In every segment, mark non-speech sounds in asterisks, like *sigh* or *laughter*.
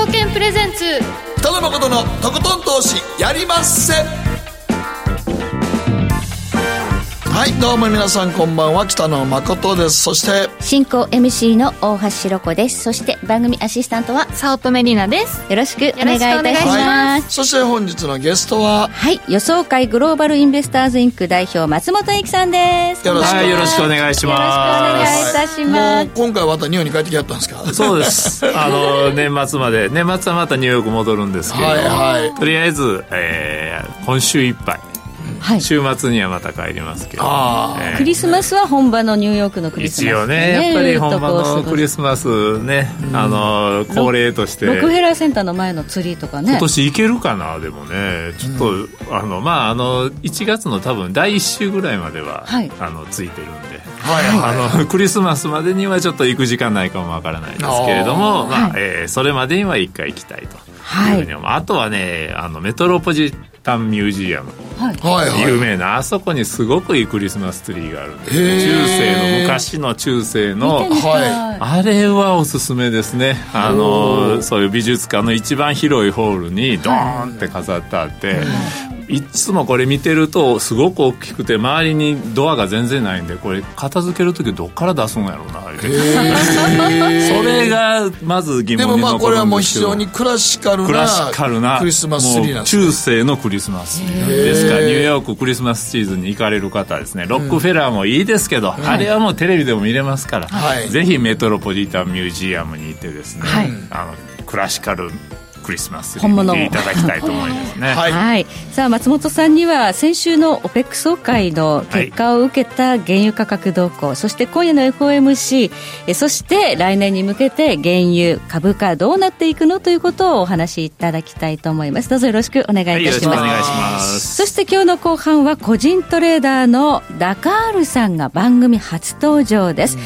証券プレゼンツ。北野誠のとことん投資やりまっせ。はいどうも皆さんこんばんは北野誠です。そして進行 MC の大橋ろ子です。そして番組アシスタントは早乙女里奈です。よろしくお願いいたします。はいそして本日のゲストははい予想会グローバルインベスターズインク代表松本英樹さんです。よろしくはい、よろしくお願いします。よろしくお願いいたしもます。う今回はまた日本に帰ってきはったんですか？そうです。あの、年末まで、年末はまたニューヨーク戻るんですけど、はいはい。とりあえず、えー今週いっぱい、はい。週末にはまた帰りますけど、クリスマスは本場のニューヨークのクリスマス。一応ね、やっぱり本場のクリススマスね、あの、恒例として、ロックフェラーセンターの前のツリーとかね。今年行けるかなでもね。ちょっと、あのまああの1月の多分第1週ぐらいまでは、はい。あのついてるんで、はい。はい。あのクリスマスまでにはちょっと行く時間ないかもわからないですけれどもまあ、はいえーそれまでには1回行きたいとはいいうふうに思う、あとはねあのメトロポジタンミュージアム。はい。有名なあそこにすごくいいクリスマスツリーがあるんです中世の昔の中世の。あれはおすすめですね。あのそういう美術館の一番広いホールにドーンって飾ってあって、いつもこれ見てるとすごく大きくて周りにドアが全然ないんでこれ片付ける時どっから出すんやろうなそれがまず疑で問に残もまあこれはもう非常にクラシカルクラシカルななクリスマスツリーなんですね中世のクリスマスですからニューヨーククリスマスシーズンに行かれる方はですねロックフェラーもいいですけど、あれはもうテレビでも見れますから、はい。ぜひメトロポリタンミュージアムに行ってですね、はい。あのクラシカルクリスマスに本物いただきたいと思いますね。*laughs* はい。はい、さあ松本さんには先週の OPEC 総会の結果を受けた原油価格動向、そして今夜の FOMC えそして来年に向けて原油株価どうなっていくのということをお話しいただきたいと思います。どうぞよろしくお願いいたします、はいよろしくお願いします。そして今日の後半は個人トレーダーのダカールさんが番組初登場です、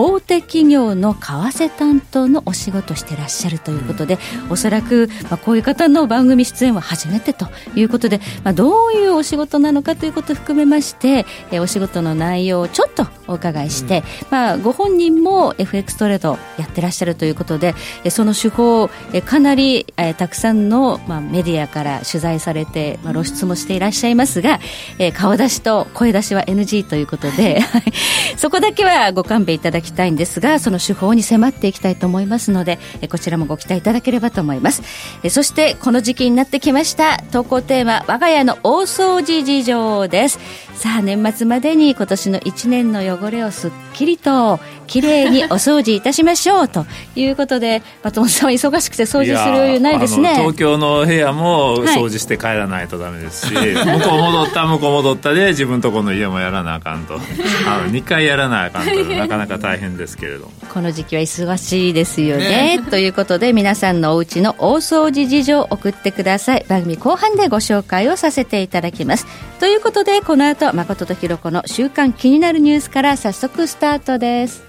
大手企業の為替担当のお仕事してらっしゃるということで、おそらく、まあ、こういう方の番組出演は初めてということで、まあ、どういうお仕事なのかということを含めまして、えーお仕事の内容をちょっとお伺いして、まあ、ご本人も FX トレードやってらっしゃるということで、えーその手法、えーかなり、えーたくさんの、まあ、メディアから取材されて、まあ、露出もしていらっしゃいますが、えー顔出しと声出しは NG ということで、*laughs* そこだけはご勘弁いただきたいんですが、その手法に迫っていきたいと思いますので、えーこちらもご期待いただければと思います。えーそして、この時期になってきました、投稿テーマ、我が家の大掃除事情です。さあ、年末までに今年の1年の汚れをすっきりと、きれいにお掃除いたしましょうということで、松本さんは忙しくて掃除する余裕ないですね。東京の部屋もはい掃除して帰らないとダメですし、向こう戻った向こう戻ったで自分とこの家もやらなあかんと *laughs* あの2回やらなあかんとなかなか大変ですけれども。この時期は忙しいですよね。ということで皆さんのお家の大掃除事情を送ってください。番組後半でご紹介をさせていただきます。ということでこの後誠とひろ子の週刊気になるニュースから早速スタートです。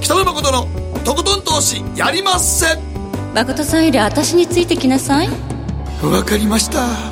北野誠のとことん投資やりまっせ。誠さんより私についてきなさい。わかりました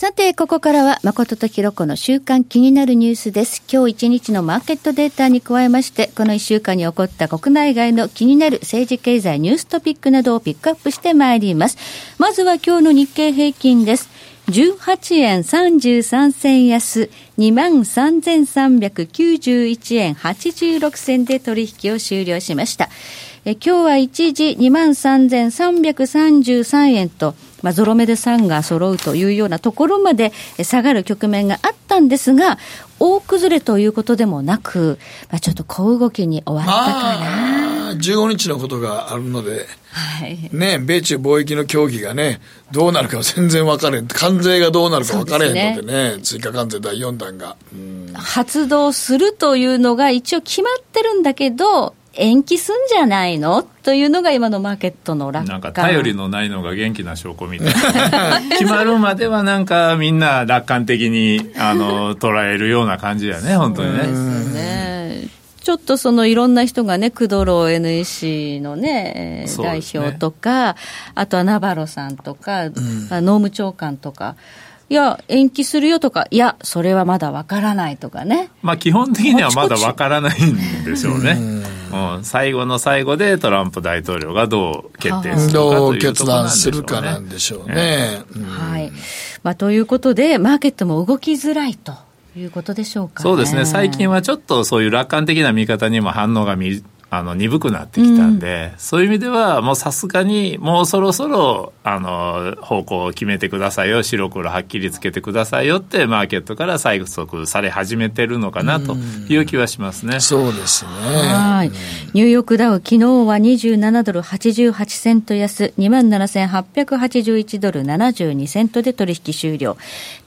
さて、ここからは誠とひろ子の週間気になるニュースです。今日一日のマーケットデータに加えまして、この一週間に起こった国内外の気になる政治経済ニューストピックなどをピックアップしてまいります。まずは今日の日経平均です。18円33銭安、23,391円86銭で取引を終了しました。え今日は一時23,333円と、まあ、ゾロ目で3が揃うというようなところまでえ下がる局面があったんですが、大崩れということでもなく、まあ、ちょっと小動きに終わったかな。まあ、15日のことがあるので、はい。ね、米中貿易の協議がね、どうなるか全然分かれん。関税がどうなるか分かれへんのでね、追加関税第4弾が。うん発動するというのが一応決まってるんだけど、延期すんじゃないの？というのが今のマーケットの楽観なんか頼りのないのが元気な証拠みたいな。*laughs* 決まるまではなんかみんな楽観的にあの捉えるような感じだね本当にね。ねちょっとそのいろんな人がね、クドロ NEC のね、代表とか、あとはナバロさんとか、うん、農務長官とか、いや、延期するよとか、いや、それはまだわからないとかね。まあ、基本的にはまだわからないんでしょうね。うん、最後の最後でトランプ大統領がどう決定するかどう決断するかなんでしょうね。はい。まあ、ということで、マーケットも動きづらいと。いうことでしょうか、ね、そうですね、最近はちょっとそういう楽観的な見方にも反応が見あの鈍くなってきたんで、うん、そういう意味ではもうさすがにもうそろそろあの方向を決めてくださいよ白黒はっきりつけてくださいよってマーケットから催促され始めてるのかなという気はしますね、うん、そうですね。はい。ニューヨークダウ昨日は27ドル88セント安。2万7881ドル72セントで取引終了。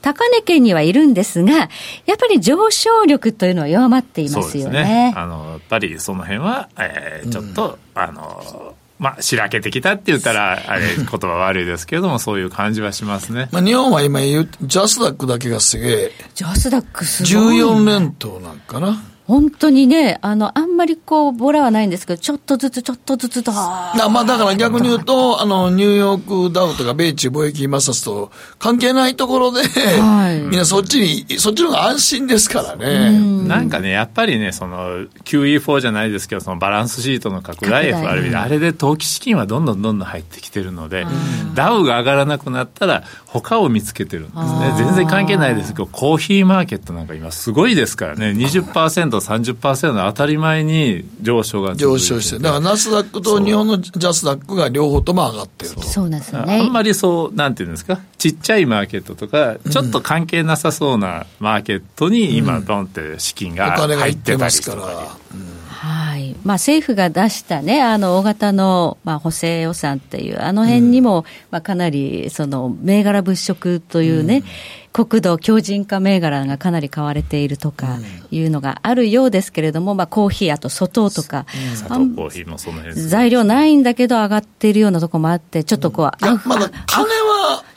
高値圏にはいるんですがやっぱり上昇力というのは弱まっていますよね、ね、あのやっぱりその辺はえー、ちょっと、うん、あのまあ、しらけてきたって言ったら、あれ、*laughs* 言葉悪いですけれども、そういう感じはしますね。まあ、日本は今言う、ジャスダックだけがすげえ。ジャスダックすごい、ね。14連投なんかな。本当にね、あの、あんまりこう、ボラはないんですけど、ちょっとずつ、ちょっとずつだ。まあ、だから逆に言うと、あの、ニューヨークダウとか米中貿易摩擦と関係ないところで、はい、みんなそっちに、そっちの方が安心ですからね。んなんかね、やっぱりね、その、QE4 じゃないですけど、そのバランスシートの拡大 FRB で、あれで投機資金はどんどんどんどん入ってきてるので、ダウが上がらなくなったら、他を見つけてるんですね。全然関係ないです。けど、コーヒーマーケットなんか今すごいですからね、20% 30%の当たり前に上昇が上昇して、だからナスダックと日本のジャスダックが両方とも上がってると。そうなんですよね。あんまりそう、なんていうんですか、ちっちゃいマーケットとか、ちょっと関係なさそうなマーケットに今、ドンって資金が入ってたりとか、うんはい。まあ、政府が出したね、あの大型の、まあ、補正予算っていう、あの辺にも、うん、まあ、かなりその銘柄物色というね、うん。国土強靭化銘柄がかなり買われているとかいうのがあるようですけれども、まあ、コーヒー、あと粗糖とか、材料ないんだけど上がっているようなところもあって、ちょっとこう、うん、まだ金は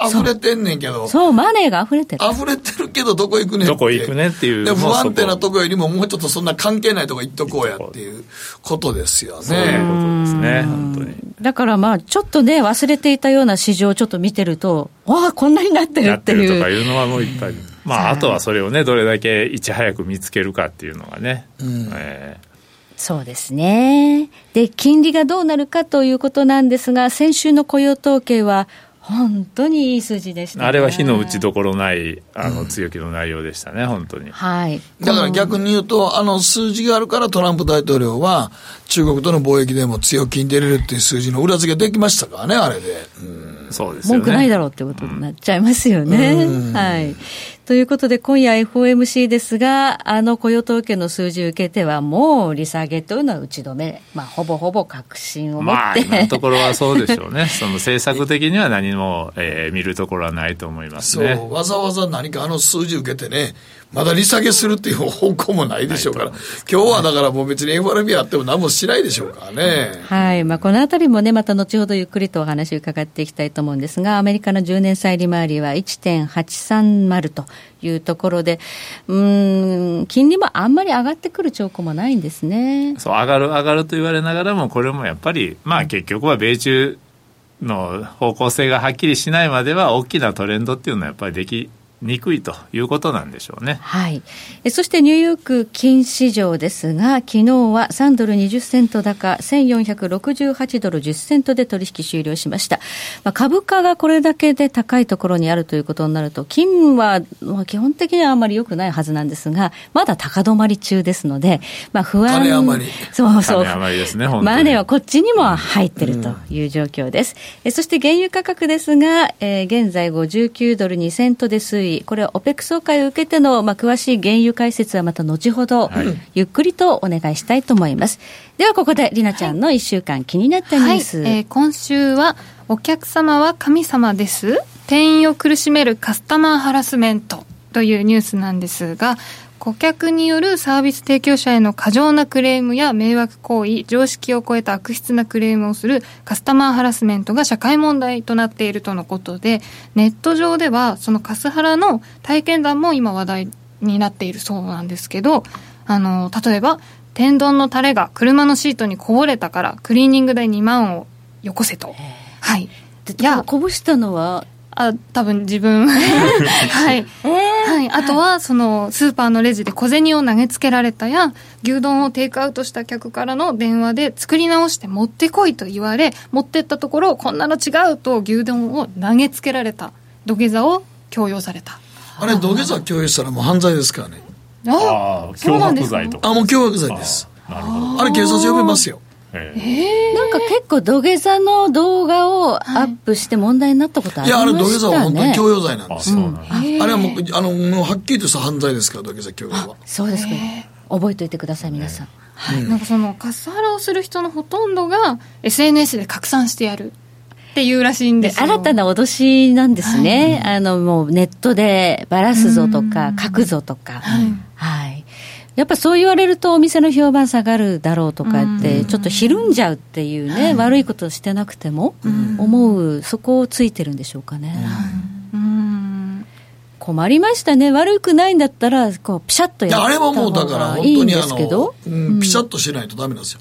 溢れてんねんけど、そう、マネーが溢れてる。溢れてるけど、どこ行くねんどこ行くねっていう。で不安定なとこよりも、もうちょっとそんな関係ないとこ行っとこうやっていうことですよね。そういうことですね、本当に。だからまあ、ちょっとね、忘れていたような市場をちょっっと見てると、わあ、こんなになってるっていう。とかいうのはもういっぱい。まあ、あとはそれをね、どれだけいち早く見つけるかっていうのがね。うんえーそうですね。で、金利がどうなるかということなんですが、先週の雇用統計は、本当にいい数字でした、ね、あれは火の打ちどころないあの強気の内容でしたね、うん、本当に。はい。だから逆に言うと、あの数字があるからトランプ大統領は中国との貿易でも強気に出れるっていう数字の裏付けできましたからね、あれで。うん、そうですよね。文句ないだろうってことになっちゃいますよね。うん、はい。ということで、今夜 FOMC ですが、あの雇用統計の数字を受けては、もう利下げというのは打ち止め、まあ、ほぼほぼ確信を持って、まあ、今のところはそうでしょうね、*laughs* その政策的には何も、えー、見るところはないと思いますね。そうわざわざ何かあの数字受けてね、まだ利下げするっていう方向もないでしょうから、今日はだからもう別に FRB あっても何もしないでしょうからね。はい。まあ、このあたりもね、また後ほどゆっくりとお話を伺っていきたいと思うんですが、アメリカの10年債利回りは1.830というところで、うん、金利もあんまり上がってくる兆候もないんですね。そう、上がる上がると言われながらも、これもやっぱり、まあ結局は米中の方向性がはっきりしないまでは大きなトレンドっていうのはやっぱりできにくいということなんでしょうね。はい。えそしてニューヨーク金市場ですが、昨日は3ドル20セント高、1468ドル10セントで取引終了しました。まあ、株価がこれだけで高いところにあるということになると、金は、まあ、基本的にはあまり良くないはずなんですが、まだ高止まり中ですので、まあ、不安。金余り。そうそう。金余りですね、マネはこっちにも入ってるという状況です。うん、えそして原油価格ですが、えー、現在59ドル2セントで推移。これは OPEC 総会を受けての、まあ、詳しい原油解説はまた後ほど、はい、ゆっくりとお願いしたいと思います。ではここでりなちゃんの1週間気になったニュース、はい、えー、今週はお客様は神様です。店員を苦しめるカスタマーハラスメントというニュースなんですが顧客によるサービス提供者への過剰なクレームや迷惑行為、常識を超えた悪質なクレームをするカスタマーハラスメントが社会問題となっているとのことで、ネット上ではそのカスハラの体験談も今話題になっているそうなんですけど、あの、例えば、天丼のタレが車のシートにこぼれたからクリーニング代2万をよこせと。はい。いや、こぼしたのはあ、多分自分。*laughs* はい。えー、はい。あとは、その、スーパーのレジで小銭を投げつけられたや、牛丼をテイクアウトした客からの電話で作り直して持ってこいと言われ、持ってったところ、こんなの違うと牛丼を投げつけられた。土下座を強要された。あれ、土下座強要したらもう犯罪ですからね。ああ、脅迫罪とか。あ、もう脅迫罪です。なるほど。あれ警察呼べますよ。えー、なんか結構土下座の動画をアップして問題になったことありましたね、いや、あれ土下座は本当に強要罪なんですよ。あ,、あれはもう、あの、もうはっきりとした犯罪ですから、土下座強要は。そうですか。覚えておいてください、皆さん。はい、なんかそのカスハラをする人のほとんどが SNS で拡散してやるっていうらしいんです新たな脅しなんですね、はい、あのもうネットでばらすぞとか、書くぞとか、はい、はい、やっぱそう言われるとお店の評判下がるだろうとかって、ちょっとひるんじゃうっていうね、悪いことしてなくても思う、そこをついてるんでしょうかね。困りましたね、悪くないんだったら、こうピシャッとやった方がいいんですけど、うん、ピシャッとしないとだめなんですよ、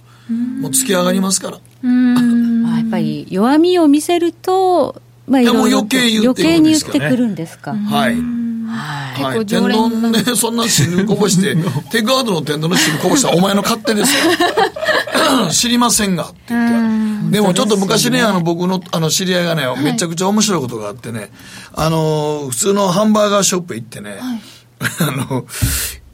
もう突き上がりますから。やっぱり弱みを見せると、まあ、いろいろ余計余計に言ってくるんですか。はい。はい。天丼ね、そんな汁こぼして、*laughs* テイクアウトの天丼の汁こぼしたらお前の勝手ですよ。*laughs* 知りませんがって言って。でもちょっと昔ね、あの僕のあの知り合いがね、めちゃくちゃ面白いことがあってね、あの、普通のハンバーガーショップ行ってね、*laughs* あの、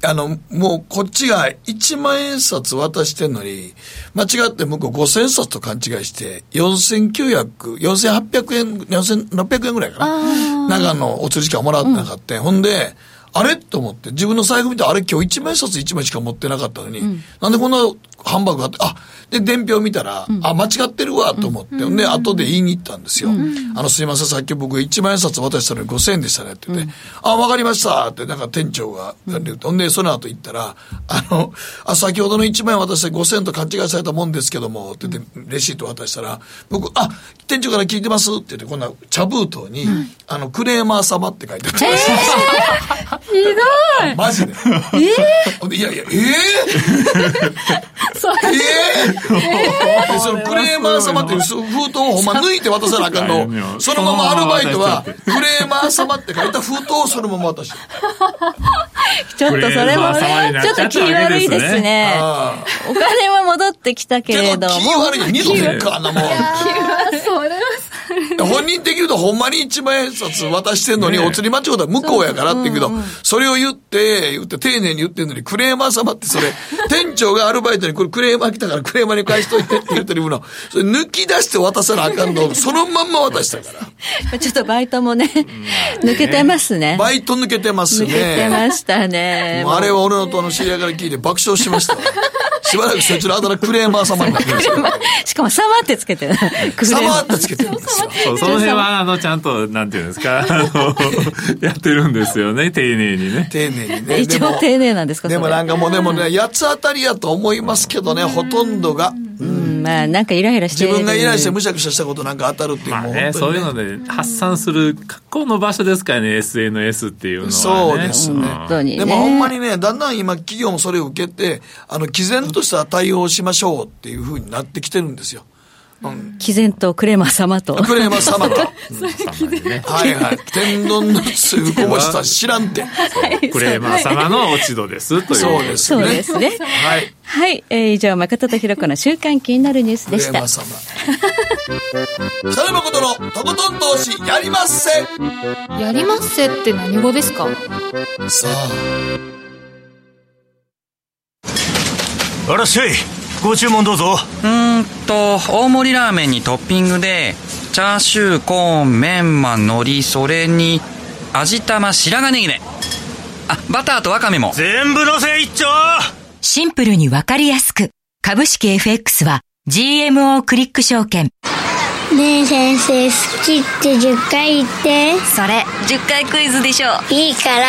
あの、もうこっちが1万円札渡してんのに、間違って向こう5000冊と勘違いして、4900、4800円、4600円ぐらいかな。長野お釣り時間もらってなかった、うん、ほんで、あれ？と思って、自分の財布見て、あれ今日1万円札1枚しか持ってなかったのに、うん、なんでこんなハンバーグがあって、あ、で、伝票見たら、うん、あ、間違ってるわと思って、うん、で、後で言いに行ったんですよ。うん、あの、すいません、さっき僕1万円札渡したのに5000円でしたねって言って、あ、わかりましたって、なんか店長が、ほん。で、その後行ったら、あの、あ、先ほどの1万円渡して5000円と勘違いされたもんですけども、って言って、レシート渡したら、僕、あ、店長から聞いてますって言って、こんな茶封筒に、あの、クレーマー様って書いてあった。えー、ひどい。マジで。えー、*laughs* いやいや、えー、そええそのクレーマー様っていう封筒をほんま抜いて渡さなあかんの。そのままアルバイトは、クレーマー様って書いた封筒をそのまま渡して。ちょっとそれもね、ちょっと気悪いですね。お金は戻ってきたけれども。気悪い。二度とかな、もう。それは本人的に言うとほんまに一万円札渡してんのに、お釣り間違うたら向こうやからって言うけど、それを言って、言って丁寧に言ってんのに、クレーマー様ってそれ、*laughs* 店長がアルバイトにこれクレーマー来たからクレーマーに返しといてって言ってるもの、それ抜き出して渡さなあかんの、そのまんま渡したから。*laughs* ちょっとバイトもね、抜けてますね。バイト抜けてますね。抜けてましたね。あれは俺のとの知り合いから聞いて爆笑しました。しばらくそいつのあだ名クレーマー様になってますしかも、サマってつけてる。サマってつけてるんですよ。そう、その辺は、あの、ちゃんと、なんていうんですか、あの、やってるんですよね、丁寧にね。丁寧にね。一応丁寧なんですかでもなんかもう、でもね、八つ当たりやと思いますけどね、ほとんどが。うん、まあ、なんかイライラして自分がイライラしてむしゃくしゃしたことなんか当たるっていう、まあね、そういうので発散する格好の場所ですからね、SNS っていうのは、ね。そうですね。本当に、でもほんまにね、だんだん今企業もそれを受けて、あの、毅然とした対応をしましょうっていうふうになってきてるんですよ。毅然とクレーマー様と。クレーマー様と。はいはい。天丼のつゆこぼした知らんて。クレーマー様の落ち度ですという。そうですね。そうですね。はい。はい。えー、以上、誠とひろ子の週刊気になるニュースでした。クレーマー様。北野誠のとことん投資やりまっせやりまっせって何語ですか？さあ。あらっしゃい。ご注文どうぞ。うんと大盛りラーメンにトッピングでチャーシューコーンメンマ海苔それに味玉白髪ネギね。あバターとワカメも。全部のせ一丁。シンプルにわかりやすく。株式 FX は GMO クリック証券。ねえ先生好きって10回言って。それ10回クイズでしょ。いいから。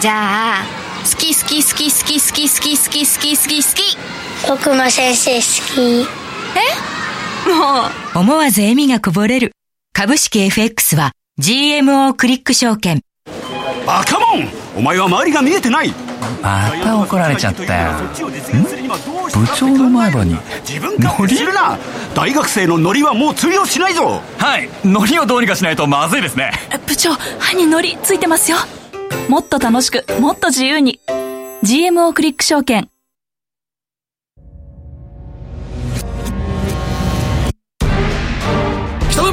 じゃあ好き好き好き好き好き好き好き好き好き好き僕も先生好き。え？もう。思わず笑みがこぼれる。株式 FX は GMO クリック証券。バカモン！お前は周りが見えてない！また怒られちゃったよ。部長の前歯に。自分からするな！大学生のノリはもう通用しないぞ。はい。ノリをどうにかしないとまずいですね。部長歯にノリついてますよ。もっと楽しくもっと自由に。GMO クリック証券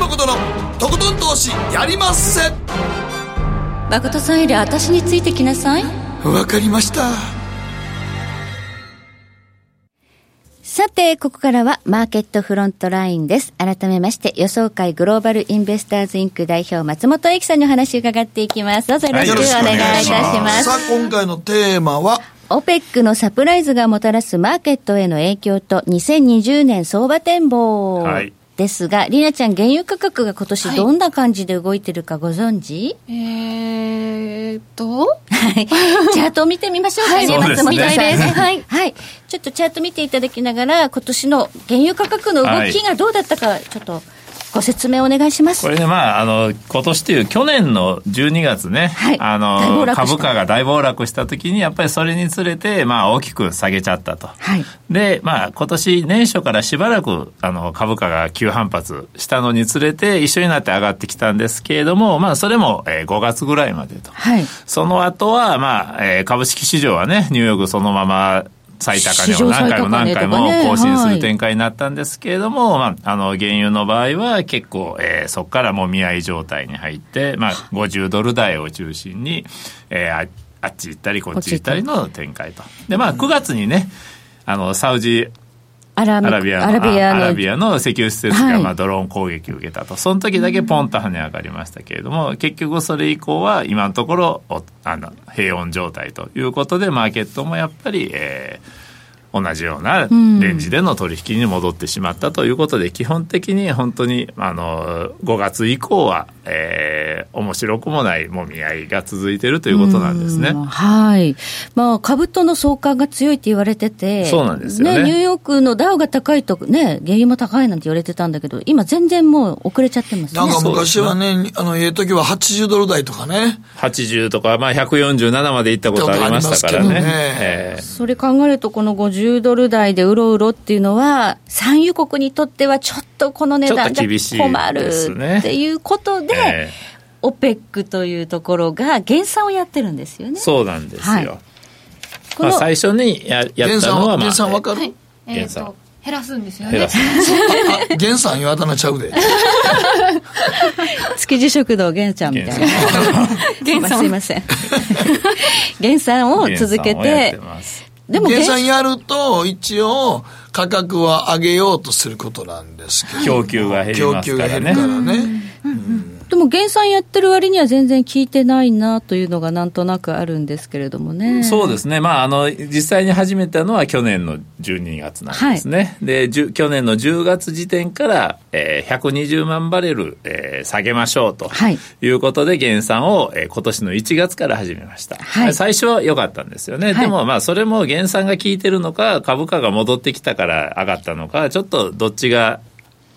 北野誠のとことん投資やりまっせ誠さんより私についてきなさいわかりましたさて、ここからはマーケットフロントラインです。改めまして、予想会グローバルインベスターズインク代表、松本英樹さんにお話を伺っていきます。どうぞよろしくお願いいたします。さあ、今回のテーマは、オペックのサプライズがもたらすマーケットへの影響と2020年相場展望。はいですが、りなちゃん、原油価格が今年どんな感じで動いてるかご存知、はい、えーと、はい。*laughs* チャートを見てみましょうかね、松本さん、ね。はい。はい。ちょっとチャート見ていただきながら、今年の原油価格の動きがどうだったか、ちょっと、ご説明お願いします。これね、まあ、あの今年という去年の12月ね、はい、あの株価が大暴落した時に、やっぱりそれにつれて、まあ、大きく下げちゃったと、はい、で、まあ今年年初からしばらくあの株価が急反発したのにつれて、一緒になって上がってきたんですけれども、まあ、それも、えー、5月ぐらいまでと、はい、その後は、まあえー、株式市場はね、ニューヨークそのまま最高値を何回も何回も更新する展開になったんですけれども、まあ、あの、原油の場合は結構、えー、そこからもみ合い状態に入って、まあ、50ドル台を中心に、えー、あっち行ったりこっち行ったりの展開と。で、まあ、9月にね、あの、サウジアラビアのアラビアの石油施設がまあドローン攻撃を受けたと、はい、その時だけポンと跳ね上がりましたけれども、結局それ以降は今のところあの平穏状態ということで、マーケットもやっぱり、えー、同じようなレンジでの取引に戻ってしまったということで、基本的に本当にあの5月以降は、えー、面白くもないもみ合いが続いているということなんですね。はい。まあ、株との相関が強いって言われてて、そうなんですよね。ねニューヨークのダウが高いと、ね、原油も高いなんて言われてたんだけど、今全然もう遅れちゃってますね。なんか昔はね、あの、ええ時は80ドル台とかね。80とか、まあ147まで行ったことありましたからね。ねえー、それ考えると、この50 10ドル台でうろうろっていうのは、産油国にとってはちょっとこの値段じゃ困るっていうことで、えーオペックというところが減産をやってるんですよね。そうなんですよ。はい、まあ最初にややったのは、まあ、減産わかる、はい、減産。減らすんですよね。減産言わたなちゃうで。*laughs* 築地食堂減産みたいな。減産すいません。減産を続けて、でも計算やると、一応、価格は上げようとすることなんですけど。供給が減りますからね。供給が減るからね。うんでも減産やってる割には全然効いてないなというのがなんとなくあるんですけれどもね。そうですね。まあ、あの、実際に始めたのは去年の12月なんですね。はい、で、去年の10月時点から、えー、120万バレル、えー、下げましょうということで減産を、えー、今年の1月から始めました。はい、最初は良かったんですよね。はい、でもまあ、それも減産が効いてるのか、株価が戻ってきたから上がったのか、ちょっとどっちが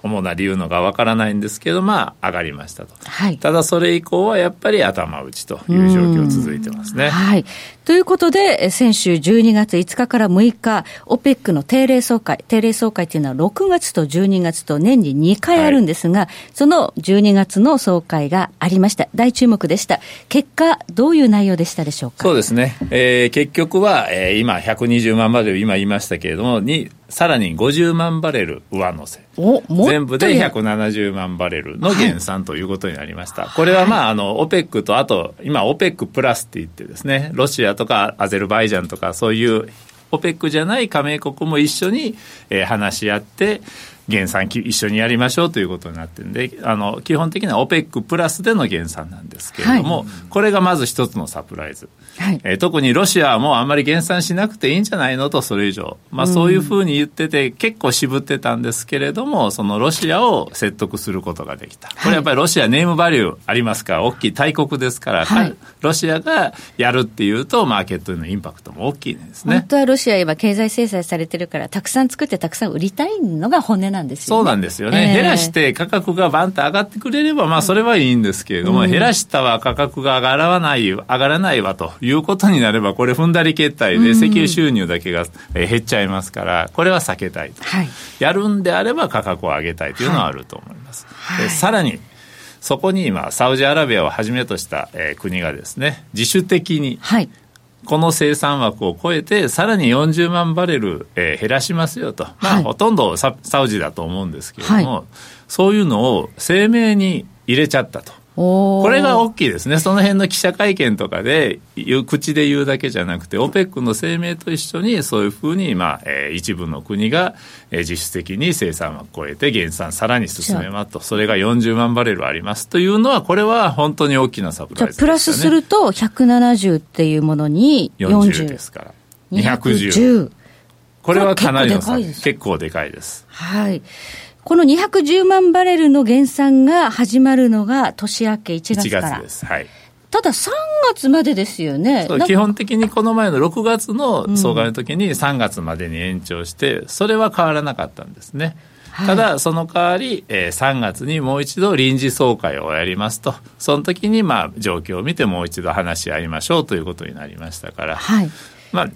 主な理由のがわからないんですけど、まあ、上がりましたと、はい、ただそれ以降はやっぱり頭打ちという状況続いてますね。はい、ということで、先週12月5日から6日、OPEC の定例総会、定例総会というのは6月と12月と年に2回あるんですが、はい、その12月の総会がありました。大注目でした。結果、どういう内容でしたでしょうか？そうですね。えー、結局は、えー、今120万バレル今言いましたけれども、にさらに50万バレル上乗せ。全部で170万バレルの減産ということになりました。はい、これはまあ、あの、OPEC と、あと、今、OPEC プラスって言ってですね、ロシアとかアゼルバイジャンとか、そういう OPEC じゃない加盟国も一緒に、えー、話し合って、減産一緒にやりましょうということになってるんで、あの基本的には OPEC プラスでの減産なんですけれども、はい、これがまず一つのサプライズ、はい、えー、特にロシアはもうあんまり減産しなくていいんじゃないのと、それ以上、まあ、そういうふうに言ってて、結構渋ってたんですけれども、そのロシアを説得することができた、これやっぱりロシア、ネームバリューありますか？ら、大きい大国ですから、はい、ロシアがやるっていうと、マーケットへのインパクトも大きいですね。本当はロシア、今、経済制裁されてるから、たくさん作って、たくさん売りたいのが本音なんですよね。そうなんですですよね、えー、減らして価格がバンと上がってくれれば、まあ、それはいいんですけれども、うん、減らしたは価格が上がらない上がらないわと。いうことになれば、これ、踏んだり決体で石油収入だけが減っちゃいますから、これは避けたいと、はい、やるんであれば価格を上げたいというのはあると思います。はい、さらにそこに今、サウジアラビアをはじめとした、えー、国がですね、自主的に、はい。この生産枠を超えて、さらに40万バレル、えー、減らしますよと、まあ、はい、ほとんどササウジだと思うんですけれども、はい、そういうのを声明に入れちゃったと。これが大きいですね、その辺の記者会見とかで、口で言うだけじゃなくて、OPEC の声明と一緒に、そういうふうに、まあえー、一部の国が、えー、実質的に生産を超えて、減産さらに進めますと、それが40万バレルあります。というのは、これは本当に大きなサプライズ、ね、プラスすると、170っていうものに40、40ですから、210。これはかなりの差。結構でかいです。はい。この210万バレルの減産が始まるのが年明け1月から。1月です。はい。ただ3月までですよね。基本的にこの前の6月の総会の時に3月までに延長して、それは変わらなかったんですね。ただ、その代わり、えー、3月にもう一度臨時総会をやりますと、その時にまあ状況を見てもう一度話し合いましょうということになりましたから、はい、まあ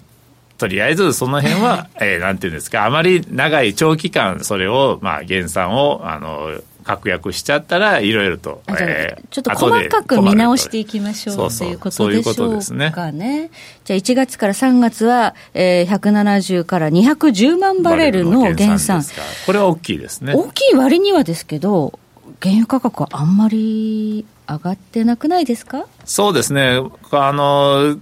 とりあえずその辺は、*laughs* えー、なんていうんですか、あまり長い長期間、それを、まあ、減産を、あの、確約しちゃったら、いろいろと、えー、ちょっと細かく見直していきましょうということでしょうかね。じゃあ1月から3月は、えー、170から210万バレルの減産。これは大きいですね。大きい割にはですけど、原油価格はあんまり上がってなくないですか？そうですね。あの、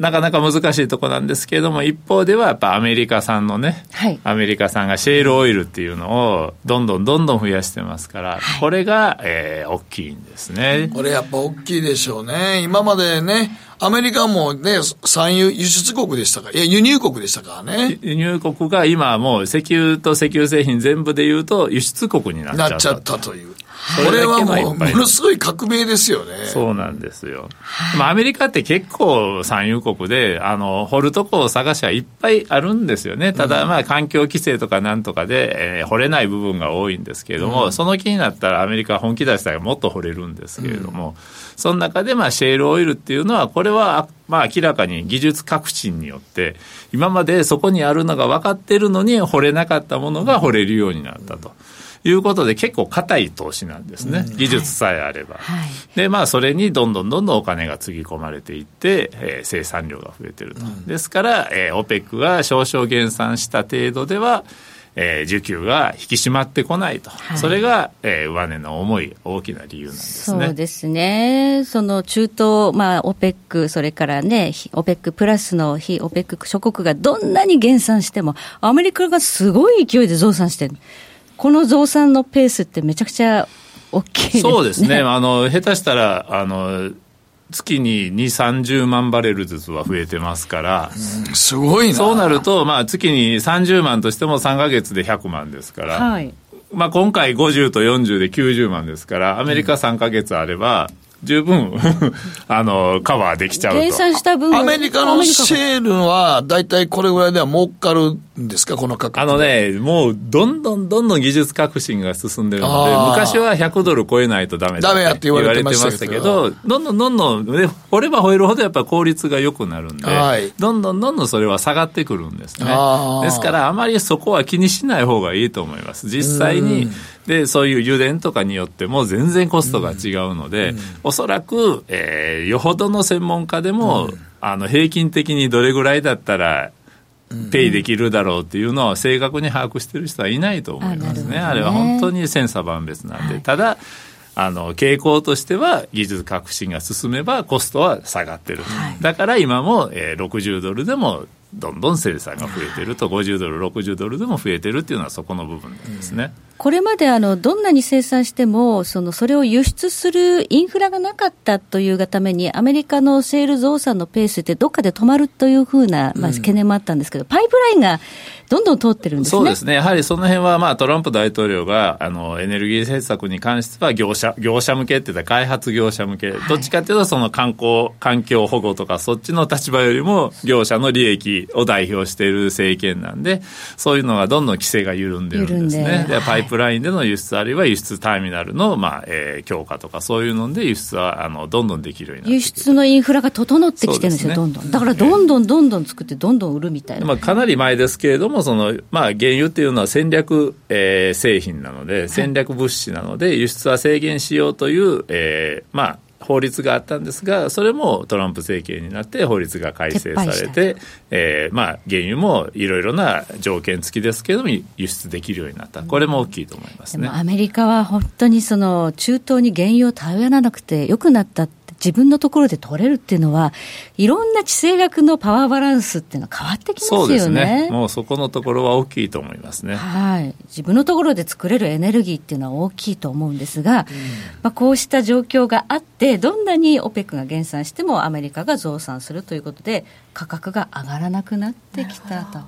なかなか難しいところなんですけれども、一方ではやっぱアメリカ産のね、はい、アメリカ産がシェールオイルっていうのをどんどんどんどん増やしてますから、はい、これが、えー、大きいんですね。これやっぱ大きいでしょうね。今までね、アメリカもね、産油輸出国でしたか？いや、輸入国でしたからね。輸入国が今もう石油と石油製品全部で言うと輸出国になっちゃった。なっちゃったという。これはもう、ものすごい革命ですよね。そうなんですよ。まあ、アメリカって結構産油国で、あの、掘るとこを探しはいっぱいあるんですよね。ただ、まあ、環境規制とかなんとかで、えー、掘れない部分が多いんですけれども、うん、その気になったらアメリカは本気出したらもっと掘れるんですけれども、うん、その中で、まあ、シェールオイルっていうのは、これは、まあ、明らかに技術革新によって、今までそこにあるのが分かってるのに、掘れなかったものが掘れるようになったと。うんいうことで結構硬い投資なんですね、うん、技術さえあれば、はい、でまあそれにどんどんどんどんお金がつぎ込まれていって、えー、生産量が増えてると、うん、ですから、えー、OPEC が少々減産した程度ではえー、需給が引き締まってこないと、はい、それが、えー、上値の重い大きな理由なんですね。そうですね。その中東、まあ、OPEC、それからね、OPEC プラスの非 OPEC 諸国がどんなに減産しても、アメリカがすごい勢いで増産してる。この増産のペースってめちゃくちゃ大きいですね。そうですね。あの、下手したら、あの、月に2、30万バレルずつは増えてますから、うん、すごいな。そうなると、まあ、月に30万としても3か月で100万ですから、はい、まあ、今回50と40で90万ですから、アメリカ3か月あれば、十分 *laughs* あの、カバーできちゃうと。計算した分アメリカのシェールは、大体これぐらいでは儲かるんですか、この価格。あのね、もう、どんどんどんどん技術革新が進んでるので、昔は100ドル超えないとダメだって言われてましたけど、どんどんどんどん、掘れば掘れるほどやっぱ効率が良くなるんで、はい、どんどんどんどんそれは下がってくるんですね。ですから、あまりそこは気にしない方がいいと思います。実際に、で、そういう油田とかによっても全然コストが違うので、うん、おそらく、えー、よほどの専門家でも、うん、あの、平均的にどれぐらいだったら、ペイできるだろうっていうのは正確に把握してる人はいないと思いますね。あねあれは本当に千差万別なんで。はい、ただ、あの傾向としては技術革新が進めばコストは下がってる、はい、だから今も、えー、60ドルでもどんどん生産が増えてると、50ドル、60ドルでも増えてるっていうのは、そこの部分ですね。これまであのどんなに生産してもその、それを輸出するインフラがなかったというがために、アメリカのセール増産のペースってどっかで止まるというふうな、まあ、懸念もあったんですけど、パイプラインがどんどん通ってるんです、ね、そうですね、やはりその辺はまは、トランプ大統領があのエネルギー政策に関しては業者、業者向けって言ったら開発業者向け、どっちかっていうと、その観光、環境保護とか、そっちの立場よりも、業者の利益を代表している政権なんで、そういうのがどんどん規制が緩んでるんですね。でパイプラインでの輸出、あるいは輸出ターミナルの、まあえー、強化とか、そういうので輸出はあのどんどんできるようになって輸出のインフラが整ってきてるんですよ、すね、どんどん。だからどんどんどんどん作って、どんどん売るみたいな。まあ、かなり前ですけれども、そのまあ、原油っていうのは戦略、えー、製品なので、戦略物資なので、輸出は制限しようという、えー、まあ、法律があったんですが、それもトランプ政権になって法律が改正されて、えー、まあ、原油もいろいろな条件付きですけれども、輸出できるようになった、これも大きいと思いますね。アメリカは本当にその中東に原油を頼らなくてよくなった自分のところで取れるっていうのは、いろんな地政学のパワーバランスっていうのは変わってきますよね。そうですね。もうそこのところは大きいと思いますね。はい。自分のところで作れるエネルギーっていうのは大きいと思うんですが、うん、まあ、こうした状況があって、どんなに OPEC が減産してもアメリカが増産するということで、価格が上がらなくなってきたと。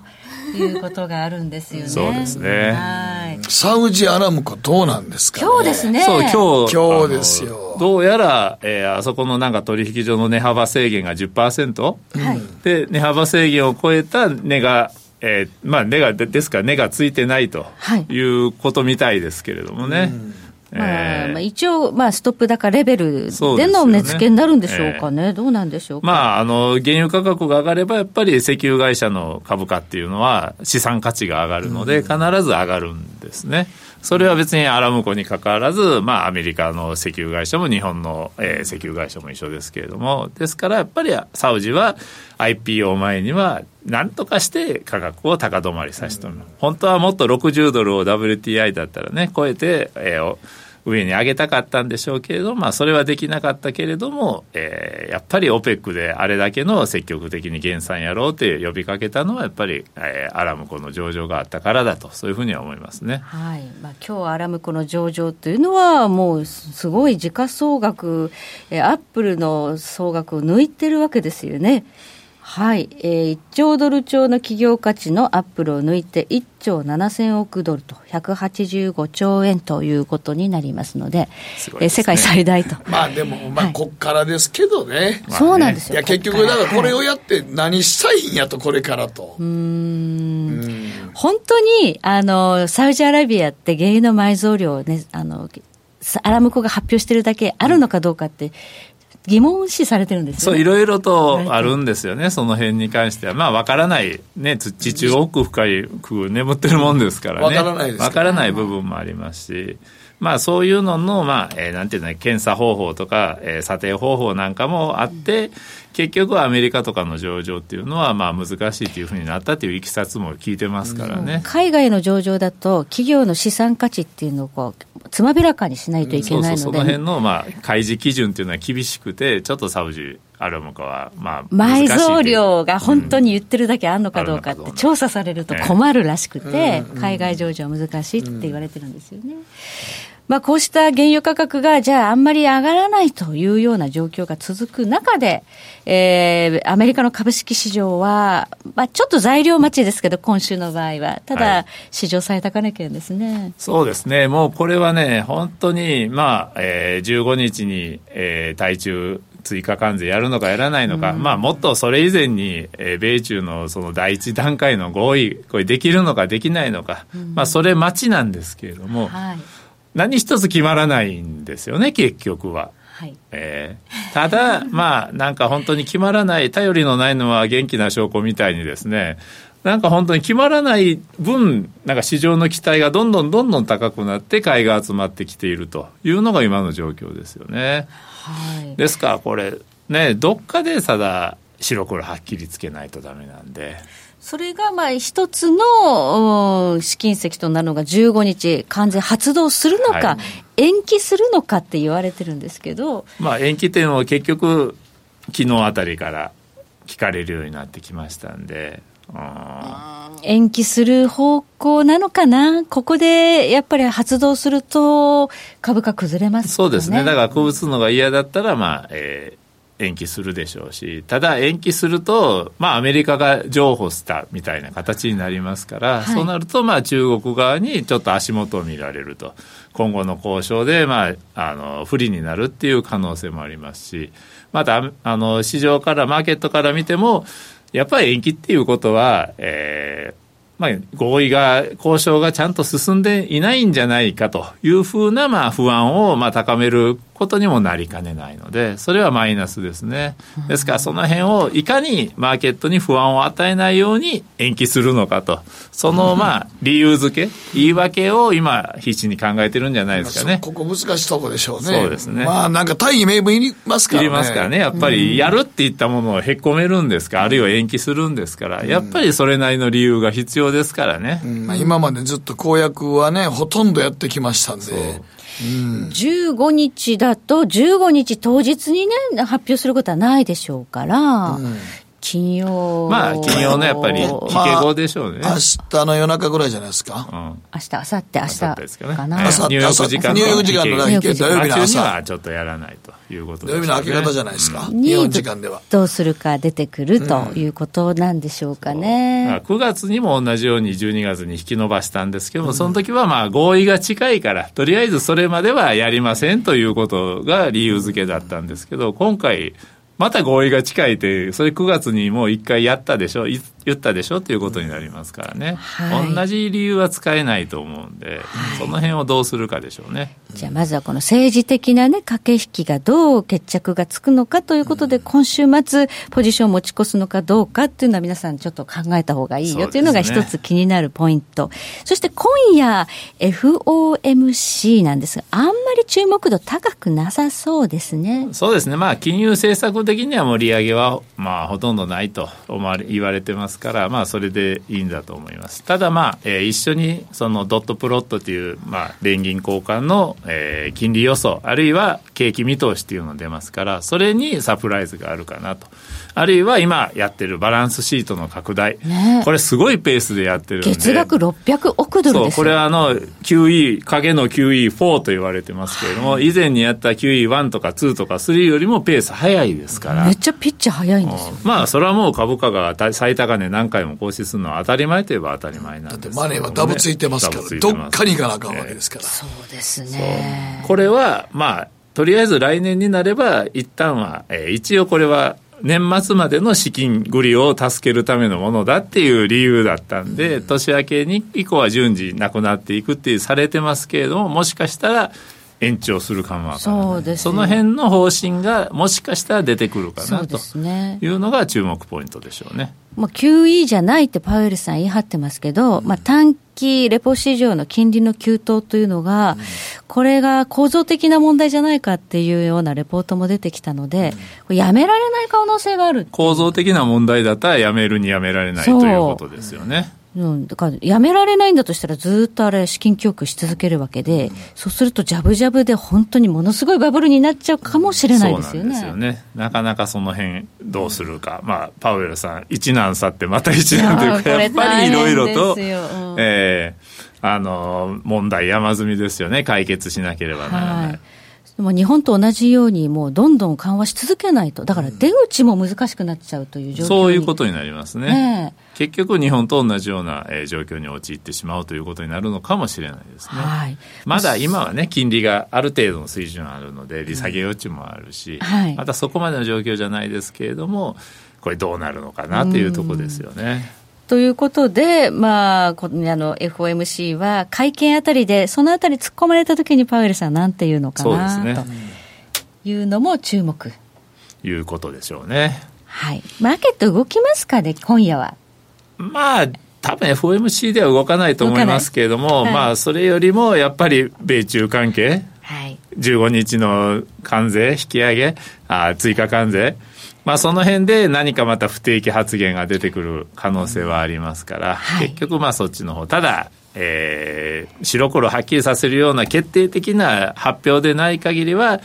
いうことがあるんですよね。そうですね。はい。サウジアラムコどうなんですか、ね、今日ですね。そう、今日。今日ですよ。どうやら、えー、あそこのなんか取引所の値幅制限が10%、はい、で、値幅制限を超えた値が、えー、まあ、値が、ですから値がついてないということみたいですけれどもね。うんまあ、まあ、一応、まあ、ストップ高レベルでの値付けになるんでしょうかね、ねえー、どうなんでしょうか、まあ、あの原油価格が上がれば、やっぱり石油会社の株価っていうのは、資産価値が上がるので、必ず上がるんですね。それは別にアラムコにかかわらず、まあ、アメリカの石油会社も日本の、えー、石油会社も一緒ですけれども、ですからやっぱりサウジは IPO 前には、なんとかして価格を高止まりさせて、うん、本当はもっと60ドルを WTI だったらね、超えて、えー、上に上げたかったんでしょうけれど、まあ、それはできなかったけれども、えー、やっぱり OPEC であれだけの積極的に減産やろうって呼びかけたのは、やっぱり、えー、アラムコの上場があったからだと、そういうふうには思いますね。はいまあ、今日アラムコの上場というのは、もうすごい時価総額、えー、アップルの総額を抜いてるわけですよね。はい、えー、1兆ドル超の企業価値のアップルを抜いて1兆7000億ドルと185兆円ということになりますので、でね、えー、世界最大と。*laughs* まあでも、まあこっからですけどね。まあ、そうなんですよ。いや結局、だからこれをやって何したいんやと、これからと。うん。本当に、あの、サウジアラビアって原油の埋蔵量をね、あの、アラムコが発表してるだけあるのかどうかって、疑問視されてるんですよ、ね、そう、いろいろとあるんですよね、その辺に関しては。まあ、わからない、ね、地中奥深いく眠ってるもんですからね。わからないです。わからない部分もありますし。まあ、そういうのの、まあ、えー、なんていうの、検査方法とか、えー、査定方法なんかもあって、結局アメリカとかの上場っていうのは、まあ、難しいというふうになったといういきさつも聞いてますからね、海外の上場だと、企業の資産価値っていうのをこう、つまびらかにしないといけないので、うん、そうその辺の、まあ、開示基準っていうのは厳しくて、ちょっとサウジあるのかは、まあ、埋蔵量が本当に言ってるだけあるのかどうかって、調査されると困るらしくて、海外上場は難しいって言われてるんですよね。まあ、こうした原油価格が、じゃあ、あんまり上がらないというような状況が続く中で、えー、アメリカの株式市場は、まあ、ちょっと材料待ちですけど、今週の場合は、ただ、史上最高値圏ですね、そうですね、もうこれはね、本当に、まあえー、15日に、えー、対中追加関税やるのかやらないのか、うん、まあ、もっとそれ以前に、えー、米中のその第一段階の合意、これできるのかできないのか、うん、まあ、それ待ちなんですけれども、はい何一つ決まらないんですよね、結局は。はいえー、ただ、*laughs* まあ、なんか本当に決まらない、頼りのないのは元気な証拠みたいにですね、なんか本当に決まらない分、なんか市場の期待がどんどんどんどん高くなって、買いが集まってきているというのが今の状況ですよね。はい、ですから、これ、ね、どっかでただ白黒はっきりつけないとダメなんで。それがまあ一つの試金石となるのが15日、完全発動するのか、はい、延期するのかって言われてるんですけど、まあ、延期点は結局、昨日あたりから聞かれるようになってきましたんで、延期する方向なのかな、ここでやっぱり発動すると、株価崩れます、ね、そうですね、だから、こうつのが嫌だったら、まあえー、延期するでしょうし、ただ延期すると、まあ、アメリカが譲歩したみたいな形になりますから、はい、そうなると、まあ、中国側にちょっと足元を見られると、今後の交渉で、まあ、あの不利になるっていう可能性もありますし、またあの市場から、マーケットから見ても、やっぱり延期っていうことは、えー、まあ、合意が、交渉がちゃんと進んでいないんじゃないかというふうな、まあ、不安を、まあ、高めることにもなりかねないので、それはマイナスですね。ですから、その辺をいかにマーケットに不安を与えないように延期するのかと、その、まあ、理由付け、言い訳を今、必死に考えてるんじゃないですかね。ここ難しいとこでしょうね。そうですね。まあ、なんか大義名分いりますからね。いりますからね。やっぱり、やるって言ったものをへっこめるんですか、あるいは延期するんですから、やっぱりそれなりの理由が必要ですからね。うんまあ、今までずっと公約はね、ほとんどやってきましたんで。うん、15日だと、15日当日にね、発表することはないでしょうから、うん、金曜。まあ、金曜のやっぱり、引け後でしょうね。まあ、明日の夜中ぐらいじゃないですか？うん、明日、明後日、明日ですかね。ニューヨーク時間ニューヨーク時間の日土曜日の朝。はちょっとやらないということです、ね。土曜日の明け方じゃないですか？うん、日本時間では。どうするか出てくるということなんでしょうかね。うん、9月にも同じように12月に引き延ばしたんですけども、その時はまあ合意が近いから、とりあえずそれまではやりませんということが理由付けだったんですけど、今回、また合意が近いって、それ9月にもう一回やったでしょ、言ったでしょ？っていうことになりますからね、はい、同じ理由は使えないと思うんで、はい、その辺をどうするかでしょうね。じゃあまずはこの政治的なね、駆け引きがどう決着がつくのかということで、うん、今週末、ポジションを持ち越すのかどうかっていうのは皆さんちょっと考えた方がいいよというのが一つ気になるポイント。そ,、して今夜、FOMC なんですが、あんまり注目度高くなさそうですね。そうですね。まあ、金融政策的にはもう利上げは、まあ、ほとんどないと思われ、言われてますから、まあ、それでいいんだと思います。ただ、まあ、えー、一緒にそのドットプロットという、まあ、連銀交換の、えー、金利予想、あるいは景気見通しというのが出ますから、それにサプライズがあるかなと。あるいは今やってるバランスシートの拡大、ね、これすごいペースでやってるんで。月額600億ドルですそうこれはあの QE 影の QE4 と言われてますけれども、はい、以前にやった QE1 とか2とか3よりもペース早いですから。めっちゃピッチ早いんですよ、まあそれはもう株価が最高値何回も更新するのは当たり前といえば当たり前なんです、ね、だってマネーはダブついてますからどっかに行かなあかんわけですから、そうですね。これはまあとりあえず来年になれば一旦は、えー、一応これは年末までの資金繰りを助けるためのものだっていう理由だったんで、年明けに以降は順次なくなっていくってされてますけれども、もしかしたら延長するかもわからない。そその辺の方針がもしかしたら出てくるかなというのが注目ポイントでしょうね。まあ、QE じゃないってパウエルさん言い張ってますけど、まあ、短期レポ市場の金利の急騰というのが、これが構造的な問題じゃないかっていうようなレポートも出てきたので、やめられない可能性がある構造的な問題だったらやめるにやめられないということですよね。うん、だからやめられないんだとしたら、ずっとあれ、資金供給し続けるわけで、そうすると、じゃぶじゃぶで本当にものすごいバブルになっちゃうかもしれないですよね。そうなんですよね。なかなかその辺どうするか、まあ、パウエルさん、一難去って、また一難というか、やっぱりいろいろと、うん、えー、あの問題山積みですよね、解決しなければならない。はいでも日本と同じように、もうどんどん緩和し続けないと、だから出口も難しくなっちゃうという状況そういうことになりますね。ね結局、日本と同じような、えー、状況に陥ってしまうということになるのかもしれないですね。はい、まだ今はね、金利がある程度の水準あるので、利下げ余地もあるし、はい、またそこまでの状況じゃないですけれども、これどうなるのかなというところですよね。ということで、まあ、このあの FOMC は会見あたりで、そのあたり突っ込まれたときにパウエルさん、なんていうのかな、ね、というのも注目。いうことでしょうね。はい。マーケット動きますかね、今夜は。まあ、多分 FOMC では動かないと思いますけれども、はい、まあ、それよりもやっぱり米中関係、はい、15日の関税引き上げ、あ追加関税、まあ、その辺で何かまた不定期発言が出てくる可能性はありますから、はい、結局まあそっちの方ただ、えー、白黒はっきりさせるような決定的な発表でない限りは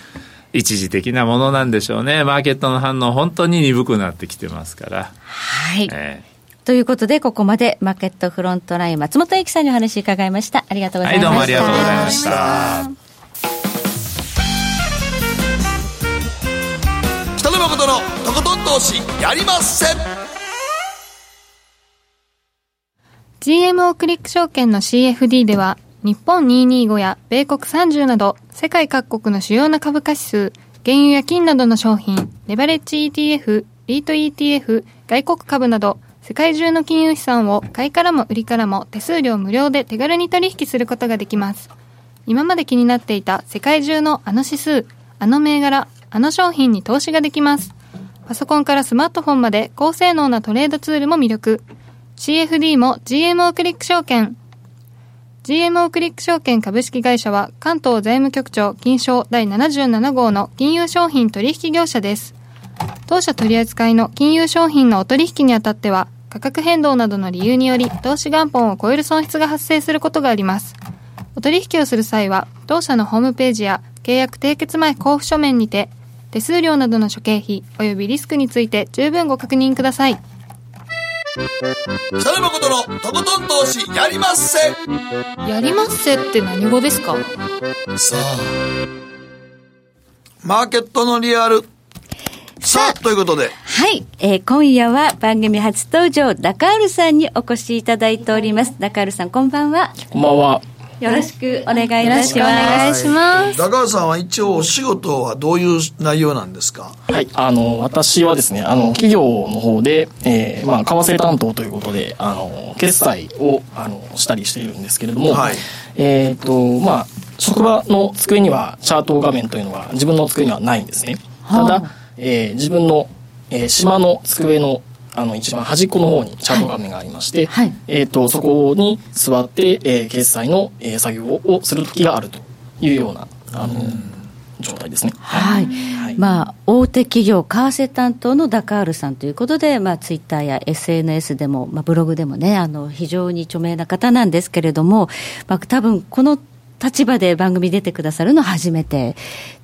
一時的なものなんでしょうねマーケットの反応本当に鈍くなってきてますからはい、えーということで、ここまでマーケットフロントライン、松本由紀さんにお話伺いました。ありがとうございました。はい、どうもありがとうございました。投資やりません GMO クリック証券の CFD では、日本225や米国30など、世界各国の主要な株価指数、原油や金などの商品、レバレッジ ETF、リート ETF、外国株など、世界中の金融資産を買いからも売りからも手数料無料で手軽に取引することができます。今まで気になっていた世界中のあの指数、あの銘柄、あの商品に投資ができます。パソコンからスマートフォンまで高性能なトレードツールも魅力。CFD も GMO クリック証券。GMO クリック証券株式会社は関東財務局長金賞第77号の金融商品取引業者です。当社取扱いの金融商品のお取引にあたっては価格変動などの理由により投資元本を超える損失が発生することがあります。お取引をする際は当社のホームページや契約締結前交付書面にて手数料などの諸経費及びリスクについて十分ご確認ください。北野誠のとことん投資やりまっせやりまっせって何語ですか？さあマーケットのリアルさあ、ということで。はい。えー、今夜は番組初登場、ダカールさんにお越しいただいております。ダカールさん、こんばんは。こんばんは。よろしくお願いいたします。お願いします。高橋さんは一応お仕事はどういう内容なんですか？はい、あの、私はですね、あの、企業の方で、えー、まあ、為替担当ということで、あの、決済を、あの、したりしているんですけれども、はい、えっ、と、まあ、職場の机にはチャート画面というのが自分の机にはないんですね。ただ、えー、自分の、えー、島の机のあの一番端っこの方にチャート画面がありまして、はい、えっ、ー、とそこに座って、えー、決済の、えー、作業をする時があるというようなあの、状態ですね。はい。はい、まあ、大手企業、為替担当のダカールさんということで、まあ、ツイッターや SNS でも、まあ、ブログでもね、あの、非常に著名な方なんですけれども、まあ、多分、この立場で番組出てくださるのは初めて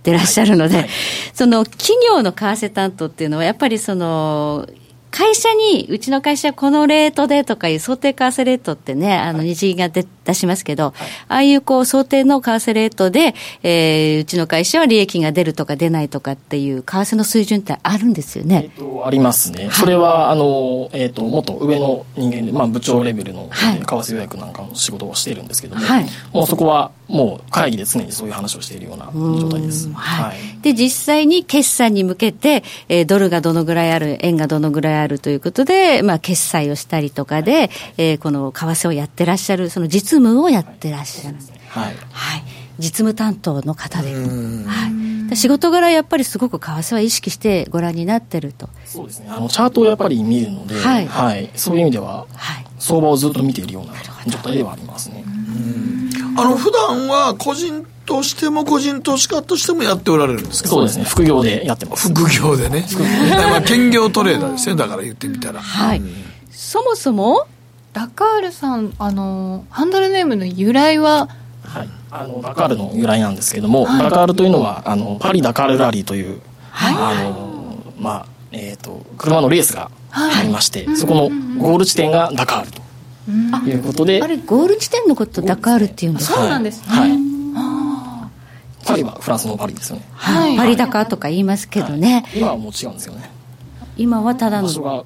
でらっしゃるので、はい。はい、その企業の為替担当っていうのは、やっぱりその、会社に、うちの会社このレートでとかいう想定為替レートってね、あの、日銀が出出しますけど、はい、ああいうこう想定の為替レートで、えー、うちの会社は利益が出るとか出ないとかっていう為替の水準ってあるんですよね？えー、とありますね。それは、あの、えっ、ー、と、もっと上の人間で、まあ部長レベルの、為替予約なんかの仕事をしているんですけども、はい、もうそこはもう会議で常にそういう話をしているような状態です。はい。で、実際に決算に向けて、えー、ドルがどのぐらいある、円がどのぐらいあるということで、まあ決済をしたりとかで、えー、この為替をやってらっしゃる、その実務をやってらっしゃる。はい。はい。実務担当の方で。はい。仕事柄やっぱりすごく為替は意識してご覧になってると。そうですね。あの、チャートをやっぱり見るので、はい。はい、そういう意味では、はい。相場をずっと見ているような状態ではありますね。あの、普段は個人としても個人投資家としてもやっておられるんですかそうですね。副業でやってます。副業でね。*laughs* まあ、兼業トレーダーですね。だから言ってみたら。はい。そもそも、ダカールさん、あの、ハンドルネームの由来は、はい、あのダカールの由来なんですけれども、はい、ダカールというのはあのパリ・ダカールラリーという、はい、あのまあえーと、車のレースがありまして、はい、そこのゴール地点がダカールということで、あれゴール地点のことダカールっていうんですか？そう。なんですね、はい、パリはフランスのパリですよね、はい、パリダカとか言いますけどね、今はもう違うんですよね今はただの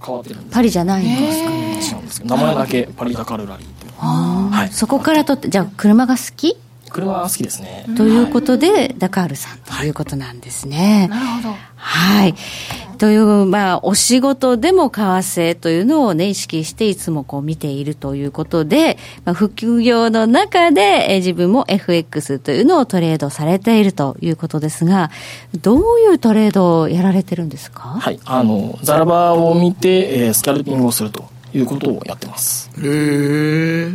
パリじゃないんですか、違うんですけど名前だけパリダカルラリーっていう。はい、そこからとってじゃあ車が好き？車は好きですね。ということで、ダカールさんということなんですね、なるほど。はい。という、まあ、お仕事でも為替というのをね、意識していつもこう見ているということで、まあ、副業の中で、え自分も FX というのをトレードされているということですが、どういうトレードをやられてるんですか？はい、あの、ザラバを見て、えー、スキャルピングをするということをやってます。へえ。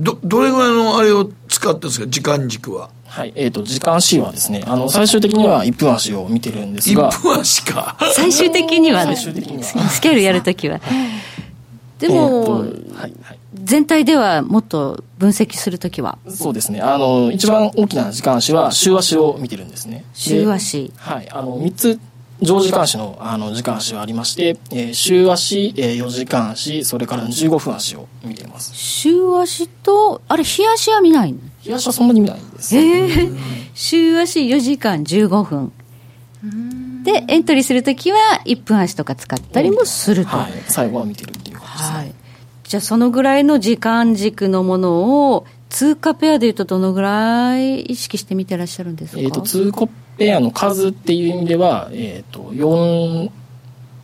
ど、どれぐらいのあれを使ってるんですか、時間軸は。はい、えっ、ー、と、時間 C はですね、あの、最終的には1分足を見てるんですが。1分足か。最終的には、ね、最終的には。スケールやるときは。でも、えーはいはい、全体ではもっと分析するときはそうですね。あの、一番大きな時間足は週足を見てるんですね。週足はい。あの、3つ常時監視のあの時間足がありまして、えー、週足、えー、4時間足、それから15分足を見ています。週足と、あれ、日足は見ないの？日足はそんなに見ないんです。えー、週足4時間15分。で、エントリーするときは1分足とか使ったりもすると。はい、最後は見てるっていう感じです、ね、はい。じゃあ、そのぐらいの時間軸のものを、通貨ペアでいうとどのぐらい意識して見てらっしゃるんですか、えーと、通貨ペアの数っていう意味では、えーと、4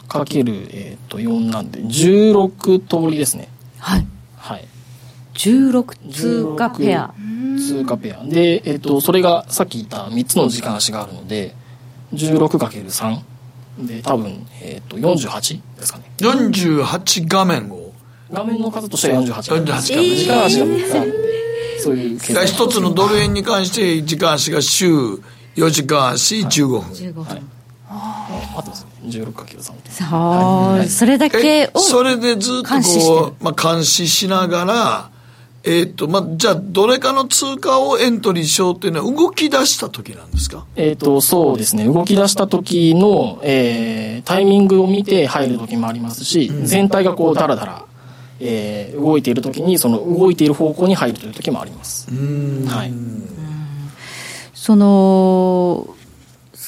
かける、えーと、4なんで16通りですね。はい、はい、16通貨ペア。通貨ペア。で、えー、とそれがさっき言った3つの時間足があるので 16×3 で多分、えー、と48ですかね。48画面を。画面の数としては48 48画面、時間足が3つあるんでそういう一つのドル円に関して時間足が週4時間足15分、はい、15分、はいあと16かける3そう、はい、それだけをそれでずっとこう、まあ、監視しながら、えーとまあ、じゃあどれかの通貨をエントリーしようっていうのは動き出した時なんですか？えっ、とそうですね。動き出した時の、えー、タイミングを見て入る時もありますし、うん、全体がこうダラダラえー、動いている時にその動いている方向に入るという時もあります。はい、その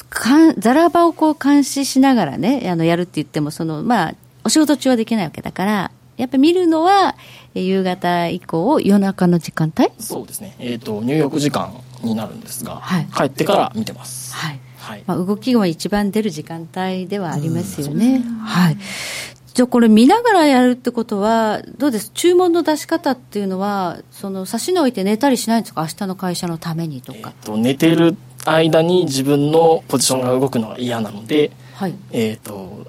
かザラ場をこう監視しながらねあのやるって言ってもその、まあ、お仕事中はできないわけだからやっぱり見るのは夕方以降夜中の時間帯？そうですね、えーと、入浴時間になるんですが、はい、帰ってから見てます。はい。はい。まあ、動きが一番出る時間帯ではありますよね。はい、じゃあこれ見ながらやるってことは、どうです？注文の出し方っていうのは、その、差し置いて寝たりしないんですか？明日の会社のためにとか。えー、と寝てる間に自分のポジションが動くのが嫌なので、はい、えっ、と、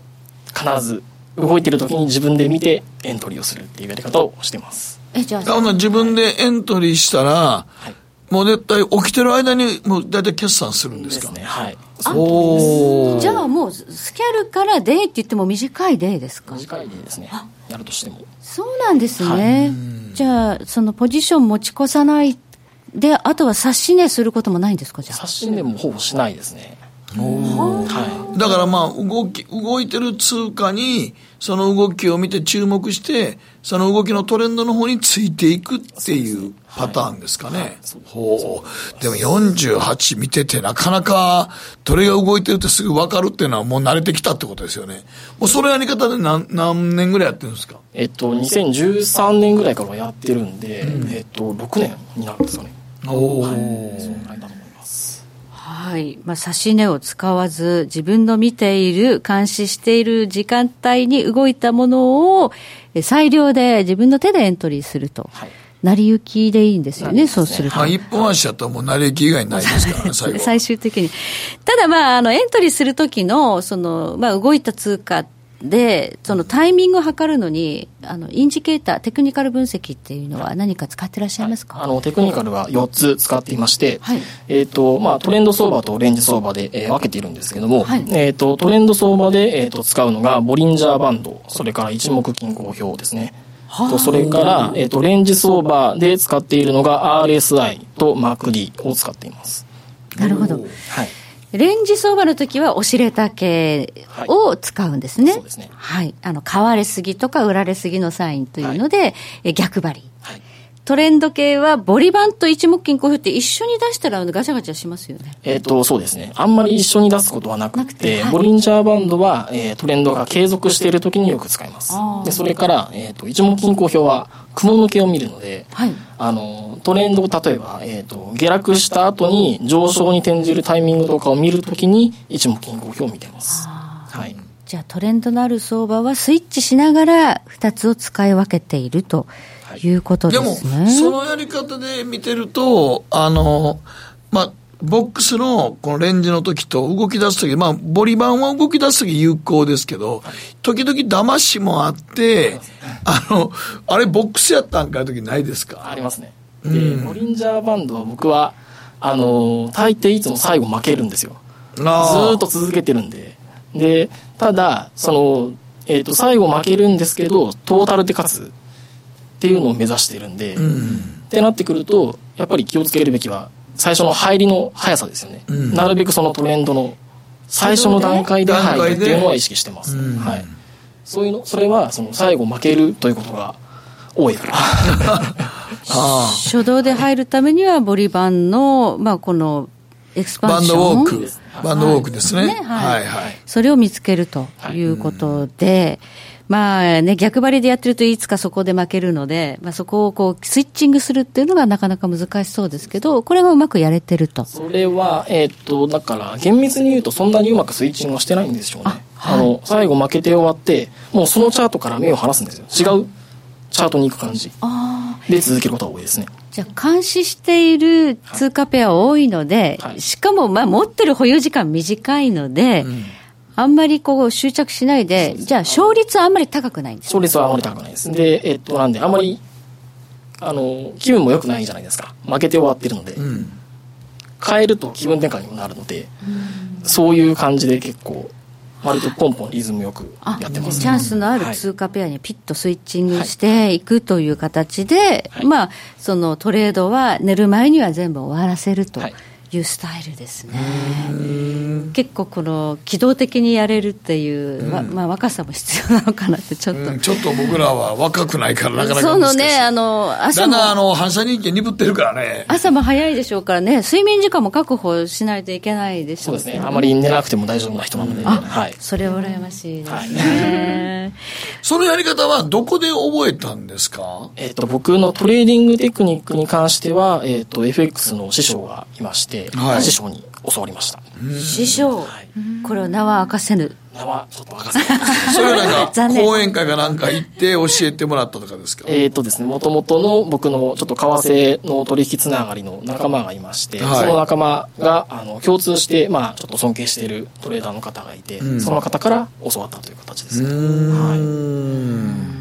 必ず動いてる時に自分で見てエントリーをするっていうやり方をしてます。え、じゃあ。自分でエントリーしたら、はいもう絶対起きてる間にもう大体決済するんですかねはいじゃあもうスキャルからデーって言っても短いデーですか？短いデーですね。やるとしても。そうなんですね、はい、じゃあそのポジション持ち越さないであとは指し値することもないんですか？じゃあ。指し値もほぼしないですねはい、だからまあ動き動いてる通貨にその動きを見て注目してその動きのトレンドの方についていくっていうパターンですかね。はい、ほう。でも48見ててなかなかどれが動いてるってすぐ分かるっていうのはもう慣れてきたってことですよね。もうそのやり方で何何年ぐらいやってるんですか？えっと2013年ぐらいからやってるんで、うん、えっと6年になるんですかね。おお。はいはい。まあ、指し値を使わず、自分の見ている、監視している時間帯に動いたものを、裁量で自分の手でエントリーすると。はい成り行きでいいんですよね、そうすると。はい、一本足やったらもう成り行き以外ないですから *laughs* ね、最後。最終的に。ただまあ、あの、エントリーするときの、その、まあ、動いた通貨で、そのタイミングを測るのに、あの、インジケーター、テクニカル分析っていうのは何か使ってらっしゃいますか、はい、あの、テクニカルは4つ使っていまして、はい、えっ、ー、と、まあ、トレンド相場とレンジ相場で、えー、分けているんですけども、はい、えっ、ー、と、トレンド相場で、えっ、と、使うのが、ボリンジャーバンド、それから一目均衡表ですね。とそれから、えっ、と、レンジ相場で使っているのが RSI と MACD を使っています。なるほど。はい。レンジ相場の時は、おしれた系を使うんですね。はい、そうですね。はい。あの、買われすぎとか売られすぎのサインというので、はい、逆張り。はい。トレンド系は、ボリバンと一目金衡表って一緒に出したらガチャガチャしますよね。えっ、と、そうですね。あんまり一緒に出すことはなくて、はい、ボリンジャーバンドは、えー、トレンドが継続している時によく使います。で、それから、えっ、ー、と、一目金衡表は、雲抜けを見るので、はい、あの、トレンドを例えば、えっ、ー、と、下落した後に上昇に転じるタイミングとかを見るときに、一目金衡表を見てます。はい。じゃあトレンドのある相場はスイッチしながら2つを使い分けているということですね。でも、そのやり方で見てると、あの、まあ、ボックスのこのレンジの時と動き出す時、まあ、ボリバンは動き出す時有効ですけど、時々騙しもあって、あの、あれボックスやったんかいう時ないですか？ありますね。で、うん、ボリンジャーバンドは僕は、あの、大抵いつも最後負けるんですよ。ずっと続けてるんで。で、ただ、その、えっ、ー、と、最後負けるんですけど、トータルで勝つっていうのを目指してるんで、うん、ってなってくると、やっぱり気をつけるべきは、最初の入りの速さですよね、うん、なるべくそのトレンドの最初の段階で入るっていうのは意識してます、はい、そういうのそれはその最後負けるということが多いから。*laughs* 初動で入るためにはボリバンの、まあ、このエクスパンション。バンドウォークバンドウォークですね、はい、はいはい。それを見つけるということで、まあね、逆張りでやってるといつかそこで負けるので、まあ、そこをこうスイッチングするっていうのがなかなか難しそうですけど、これがうまくやれてると。それは、えー、っと、だから、厳密に言うとそんなにうまくスイッチングはしてないんですよね。あはい、あの、最後負けて終わって、もうそのチャートから目を離すんですよ。違うチャートに行く感じ。で続けることが多いですね。じゃあ、監視している通貨ペア多いので、はい、しかも、まあ、持ってる保有時間短いので、うんあんまりこう執着しないで、じゃあ勝率はあんまり高くないんです勝率はあんまり高くないです。で、えっと、なんで、あんまり、あの、気分も良くないじゃないですか。負けて終わってるので。うん、変えると気分転換にもなるので、うん、そういう感じで結構、割とポンポンリズムよくやってます、ね、チャンスのある通貨ペアにピッとスイッチングしていくという形で、はい、まあ、そのトレードは寝る前には全部終わらせると。はいいうスタイルですね。結構この機動的にやれるっていう、うん、まあ若さも必要なのかなってちょっと、うん、ちょっと僕らは若くないからなかなかそのねあの朝も。あの反射人間鈍ってるからね。朝も早いでしょうからね睡眠時間も確保しないといけないでしょう、ね、そうですね。あまり寝なくても大丈夫な人なので、はい、それは羨ましいですね、*laughs* そのやり方はどこで覚えたんですか？えっ、と僕のトレーディングテクニックに関しては、えっ、ー、と FX の師匠がいまして、はい、師匠に教わりました。師匠、はい、これは名は明かせぬ。名はちょっと明かせぬ *laughs* それはなんか *laughs* 講演会かなんか行って教えてもらったとかですか？えっとですねもともとの僕のちょっと為替の取引つながりの仲間がいまして、はい、その仲間があの共通してまあちょっと尊敬しているトレーダーの方がいて、うん、その方から教わったという形ですね。はい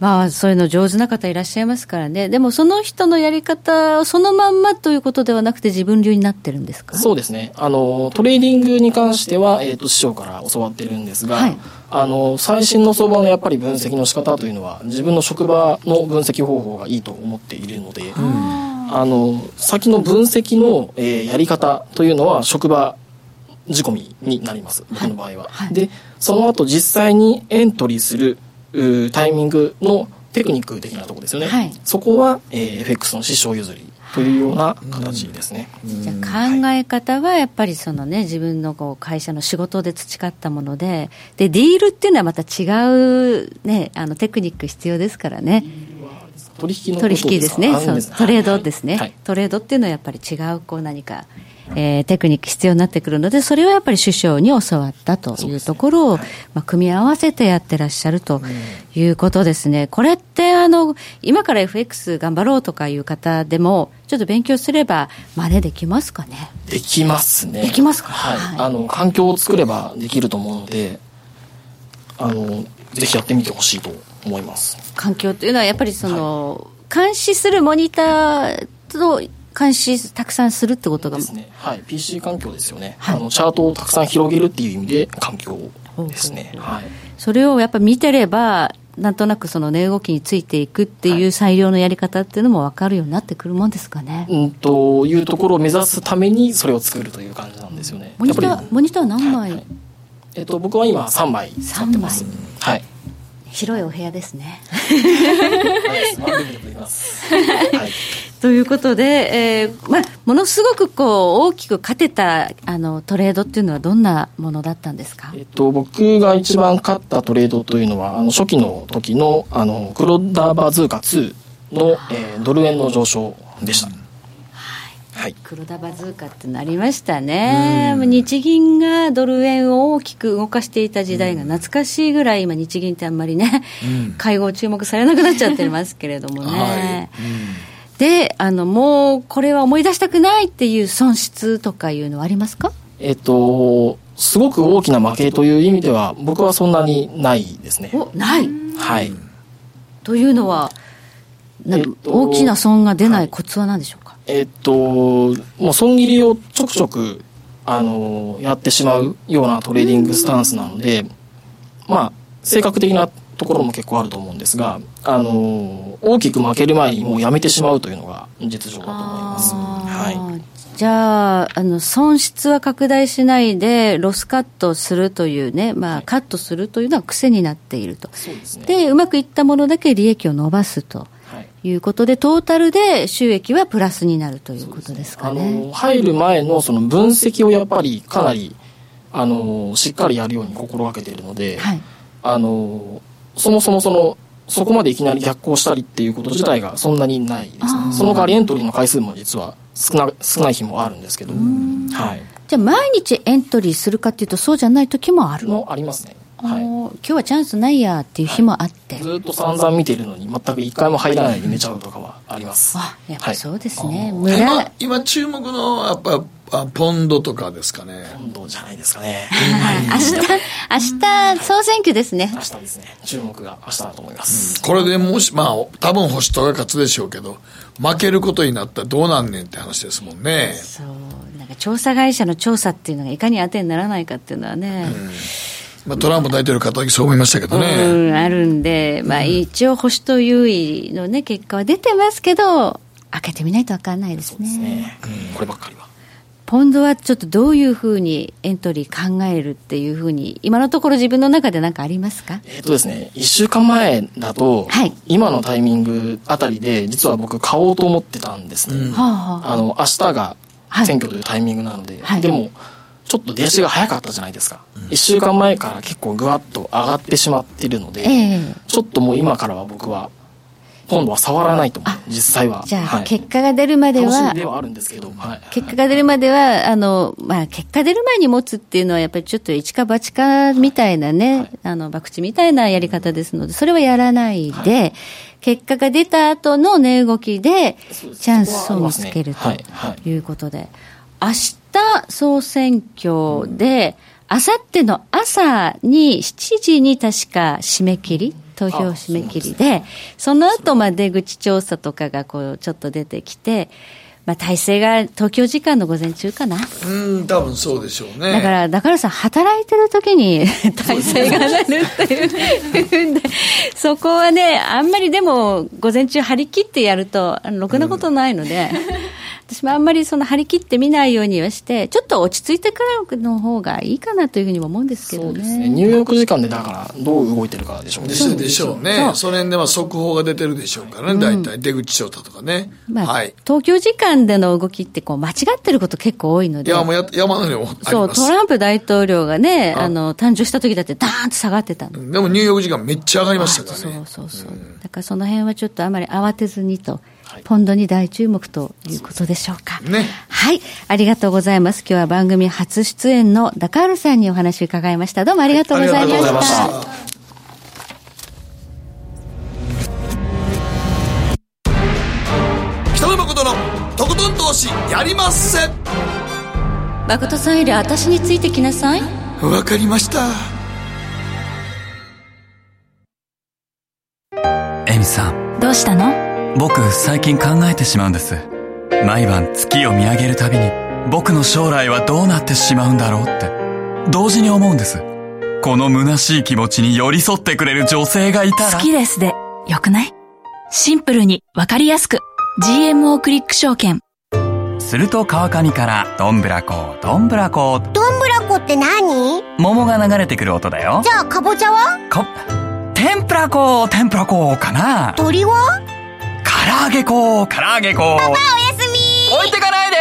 まあ、そういうの上手な方いらっしゃいますからね。でも、その人のやり方をそのまんまということではなくて、自分流になってるんですか？そうですね。あの、トレーディングに関しては、えっ、ー、と、師匠から教わってるんですが、はい、あの、最新の相場のやっぱり分析の仕方というのは、自分の職場の分析方法がいいと思っているので、うん、あの、先の分析の、えー、やり方というのは、職場仕込みになります、僕の場合は。はい、で、その後実際にエントリーするタイミングのテクニック的なところですよね、はい、そこは、えー、FX の師匠譲りというような形ですね。じゃ考え方はやっぱりそのね自分のこう会社の仕事で培ったもので、でディールっていうのはまた違うねあのテクニック必要ですからね。取引の取引ですね。そうトレードですね、はい、トレードっていうのはやっぱり違うこう何かえー、テクニック必要になってくるので、それをやっぱり首相に教わったというところを、はい、まあ、組み合わせてやってらっしゃるということですね。これってあの、今から FX 頑張ろうとかいう方でも、ちょっと勉強すれば真似できますかね？できますね。できますか、はい、はい、あの、環境を作ればできると思うので、あの、ぜひやってみてほしいと思います。環境というのはやっぱりその、はい、監視するモニターと監視たくさんするってことが。ですね。はい。PC 環境ですよね、はい、あのチャートをたくさん広げるっていう意味で環境ですね、はい、それをやっぱ見てればなんとなくその値動きについていくっていう最良のやり方っていうのも分かるようになってくるもんですかね。うんというところを目指すためにそれを作るという感じなんですよね。モニターモニター何枚、はい、えっと僕は今3枚使ってます。はい。広いお部屋ですね。はい *laughs* ということで、えーまあ、ものすごくこう大きく勝てたあのトレードっていうのはどんなものだったんですか、えっと、僕が一番勝ったトレードというのはあの初期の時のあのクロダバズーカ2の、えー、ドル円の上昇でした。はい、黒田バズーカってなりましたね、日銀がドル円を大きく動かしていた時代が懐かしいぐらい、今、日銀ってあんまりね、うん、会合注目されなくなっちゃってますけれどもね。はい。うん。であのもうこれは思い出したくないっていう損失とかいうのはありますか？えっとすごく大きな負けという意味では僕はそんなにないですね。おない。はい。というのは、えっと、大きな損が出ないコツは何でしょうか、はい、えっともう損切りをちょくちょくあのやってしまうようなトレーディングスタンスなのでまあ性格的なところも結構あると思うんですが、あの大きく負ける前にもうやめてしまうというのが実情だと思います。はいじゃあ、あの、損失は拡大しないで、ロスカットするというね、まあ、カットするというのは癖になっていると。そうですね。で、うまくいったものだけ利益を伸ばすと。いうことで、トータルで収益はプラスになるということですかね。ね入る前のその分析をやっぱりかなり、あの、しっかりやるように心がけているので、はい、あの、そもそもその、そこまでいきなり逆行したりっていうこと自体がそんなにないですね。その代わりエントリーの回数も実は少な少ない日もあるんですけど、はい。じゃあ毎日エントリーするかっていうとそうじゃない時もあるのありますね。はい、今日はチャンスないやっていう日もあって、はい、ずっと散々見てるのに全く一回も入らないで寝ちゃうとかはあります。あやっぱそうですね、はい、今今注目のやっぱあポンドとかですかね。ポンドじゃないですかね。明日明日総選挙ですね。明日ですね。注目が明日だと思います、うん、これでもしまあ多分保守党が勝つでしょうけど負けることになったらどうなんねんって話ですもんね。そう。なんか調査会社の調査っていうのがいかに当てにならないかっていうのはね、うんまあ、トランプ大統領方そう思いましたけどね。うん、あるんで、まあ、一応保守党優位のね、結果は出てますけど、開けてみないと分かんないですね。すね。うん、こればっかりは。ポンドはちょっとどういうふうにエントリー考えるっていうふうに、今のところ自分の中で何かありますか？えっ、とですね、1週間前だと、はい、今のタイミングあたりで、実は僕買おうと思ってたんですね。うん、あの、明日が選挙というタイミングなので、はい、でも、ちょっと出足が早かったじゃないですか。1週間前から結構ぐわっと上がってしまっているので、えー、ちょっともう今からは僕は、今度は触らないと実際は。じゃあ、はい、結果が出るまでは。ではあるんですけど、はい、結果が出るまでは、あの、まあ、結果出る前に持つっていうのは、やっぱりちょっと一か八かみたいなね、はい、あの、博打みたいなやり方ですので、それはやらないで、結果が出た後の値動きで、チャンスを見つけるということで。明日総選挙で、あさっての朝に7時に確か締め切り、投票締め切りで、その後ま出口調査とかがこうちょっと出てきて、まあ、体制が東京時間の午前中かな。うん、多分そうでしょうね。だから、だからさ、働いてる時に *laughs* 体制がなるっていうで、そこはね、あんまりでも、午前中張り切ってやると、ろくなことないので、*laughs* 私もあんまりその張り切って見ないようにはして、ちょっと落ち着いてからの方がいいかなというふうにも思うんですけどね。ねニューヨーク時間でだからどう動いてるかでしょうね。でしょうね。それでは速報が出てるでしょうからね、大体出口調査とかね。まあ、はい、東京時間での動きってこう間違ってること結構多いので。いや、もうや山のようそう、トランプ大統領がね、あの、誕生した時だってダーンと下がってたの。でもニューヨーク時間めっちゃ上がりましたからね。そうそうそう。うん、だからその辺はちょっとあまり慌てずにと。ポンドに大注目ということでしょうか。ね。はい。ありがとうございます。今日は番組初出演のダカールさんにお話を伺いました。どうもありがとうございました。はい、した北野誠のとことん投資やりまっせ誠さんより私についてきなさいわかりましたエミさんどうしたの？僕最近考えてしまうんです。毎晩月を見上げるたびに僕の将来はどうなってしまうんだろうって。同時に思うんです。この虚しい気持ちに寄り添ってくれる女性がいたら。好きですでよくない？シンプルにわかりやすく。GMO クリック証券。すると川上からどんぶらこどんぶらこ。どんぶらこって何？桃が流れてくる音だよ。じゃあかぼちゃは？か天ぷらこ天ぷらこかな。鳥は？唐揚げ粉、唐揚げ粉。パパおやすみ置いてかないで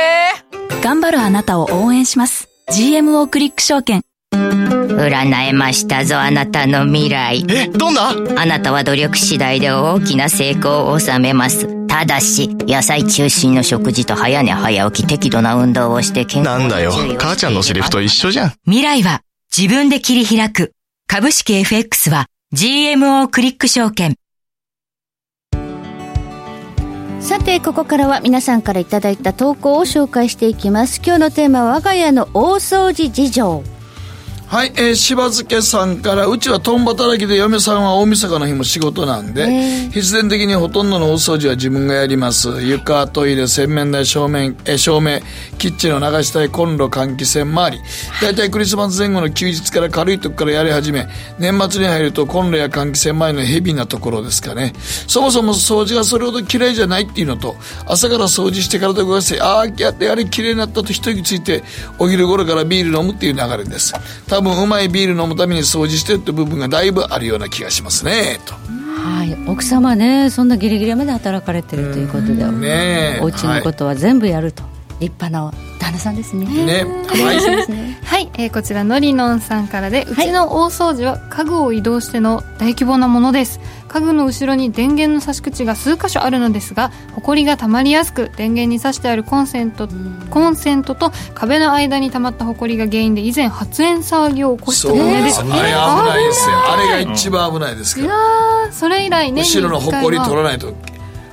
頑張るあなたを応援します。GMO クリック証券。占えましたぞ、あなたの未来。え、どんな？あなたは努力次第で大きな成功を収めます。ただし、野菜中心の食事と早寝早起き適度な運動をして健康なんだよ、母ちゃんのセリフと一緒じゃん。未来は自分で切り開く。株式 FX は GMO クリック証券。さてここからは皆さんからいただいた投稿を紹介していきます。今日のテーマは我が家の大掃除事情。はい、えー、柴漬さんから、うちは共働きで嫁さんは大晦日の日も仕事なんで、必然的にほとんどの大掃除は自分がやります。床、トイレ、洗面台、正面、えー、照明、キッチンの流したいコンロ、換気扇周り。大体クリスマス前後の休日から軽いとこからやり始め、年末に入るとコンロや換気扇周りのヘビーなところですかね。そもそも掃除がそれほど嫌いじゃないっていうのと、朝から掃除して体動かして、ああ、やってあれ綺麗になったと一息ついて、お昼頃からビール飲むっていう流れです。多分うまいビール飲むために掃除してるって部分がだいぶあるような気がしますねと。はい、奥様ねそんなギリギリまで働かれてるということで、ね、お家のことは全部やると、はい、立派な旦那さんですね。ね。はい、*laughs* はい、えー、こちらのりのんさんからで、うちの大掃除は家具を移動しての大規模なものです。家具の後ろに電源の差し口が数箇所あるのですが、埃が溜まりやすく、電源に差してあるコンセント、コンセントと壁の間に溜まった埃が原因で以前発煙騒ぎを起こしたためです。あれ危ないですよ。あれが一番危ないですから。いやそれ以来ね。後ろの埃取らないと。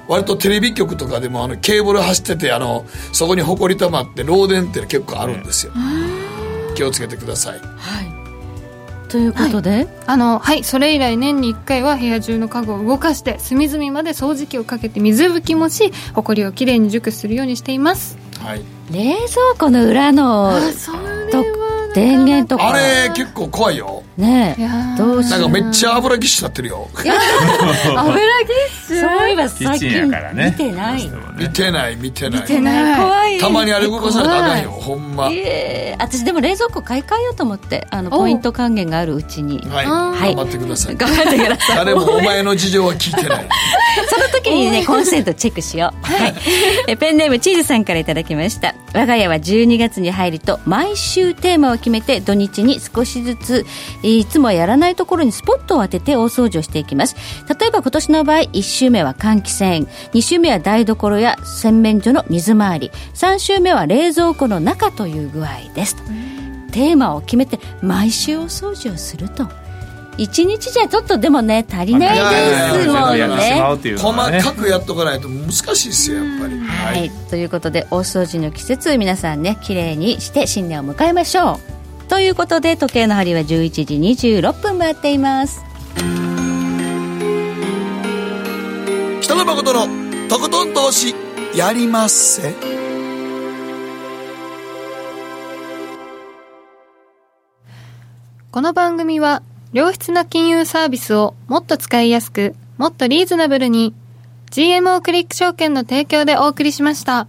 割とテレビ局とかでもあのケーブル走っててあのそこにほこりたまって漏電って結構あるんですよ、気をつけてください、はい。ということで、はい、あのはいそれ以来年に1回は部屋中の家具を動かして隅々まで掃除機をかけて水拭きもしほこりをきれいに熟するようにしています、はい、冷蔵庫の裏の電源とか。あれ結構怖いよ。ねえ。どうしなんかめっちゃ油ぎっしゅなってるよ。油ぎっしゅそういえば最近見てない。見てない見てない。見てない。怖いたまにあれ動かされたらあかんよほんま。ええ。私でも冷蔵庫買い替えようと思ってあのポイント還元があるうちに。はい。頑張ってください。頑張ってください。誰もお前の事情は聞いてない。*laughs* その時にねコンセントチェックしよう。*laughs* はい。えペンネームチーズさんからいただきました。我が家は12月に入ると毎週テーマを決めて土日に少しずついつもやらないところにスポットを当てて大掃除をしていきます。例えば今年の場合1週目は換気扇。2週目は台所や洗面所の水回り。3週目は冷蔵庫の中という具合ですテーマを決めて毎週お掃除をすると。一日じゃちょっとでもね足りないですもんね。細かくやっとかないと難しいですよやっぱり、はい、はい、ということで大掃除の季節皆さんね綺麗にして新年を迎えましょうということで時計の針は11時26分回っています。北野誠のとことん投資やりまっせ。この番組は良質な金融サービスをもっと使いやすくもっとリーズナブルに GMO クリック証券の提供でお送りしました。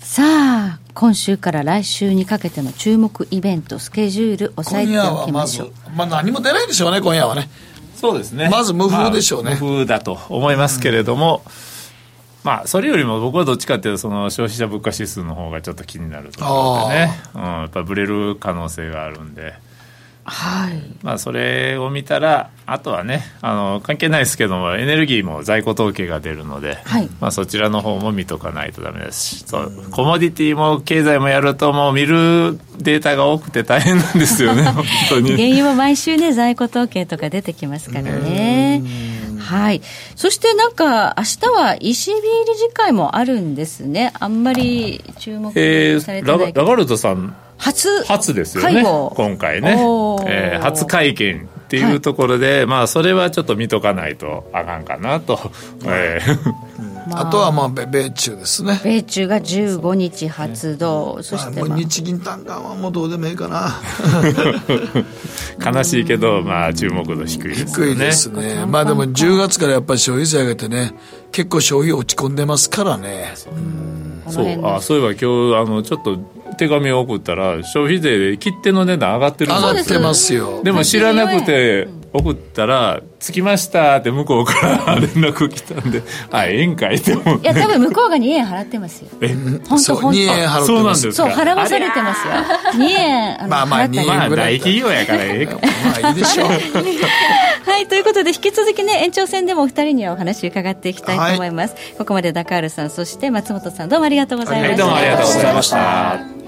さあ今週から来週にかけての注目イベント、スケジュール、押さえておきましょう。まあ、何も出ないでしょうね、今夜はね。そうですね。まず無風でしょうね。まあ、無風だと思いますけれども、うん、まあ、それよりも僕はどっちかっていうと、その消費者物価指数の方がちょっと気になるところでね、うん、やっぱぶれる可能性があるんで。はいまあ、それを見たら、あとはね、あの関係ないですけども、エネルギーも在庫統計が出るので、はい、まあ、そちらの方も見とかないとだめですし、そうコモディティも経済もやると、もう見るデータが多くて大変なんですよね、*laughs* 本当に。原油も毎週ね、在庫統計とか出てきますからね。はい。そしてなんか、明日は ECB 理事会もあるんですね。あんまり注目されてないえー、ラガルドさん初。初ですよね今回ね、えー、初会見っていうところで、はい、まあそれはちょっと見とかないとあかんかなと、えー。*laughs* まあ、あとはまあ米中ですね。米中が15日発動、そして、まあ、日銀短観はもうどうでもいいかな。*laughs* 悲しいけどまあ注目度低いですね。低いですね。まあでも10月からやっぱり消費税上げてね結構消費落ち込んでますからねそうあそういえば今日あのちょっと手紙を送ったら消費税で切手の値段上がってるんです上がってますよ。でも知らなくて送ったら「着きました」って向こうから連絡来たんで「*laughs* あええんかい」って思っていや多分向こうが2円払ってますよ。え本当本当2円払ってます。そう払わされてますよ。2円まあまあ2円ぐらい大企業やからええかもまあいいでしょう。*laughs* はいということで引き続きね延長戦でもお二人にはお話伺っていきたいと思います、はい、ここまでダカールさんそして松本さんどうもありがとうございました、はい、どうもありがとうございました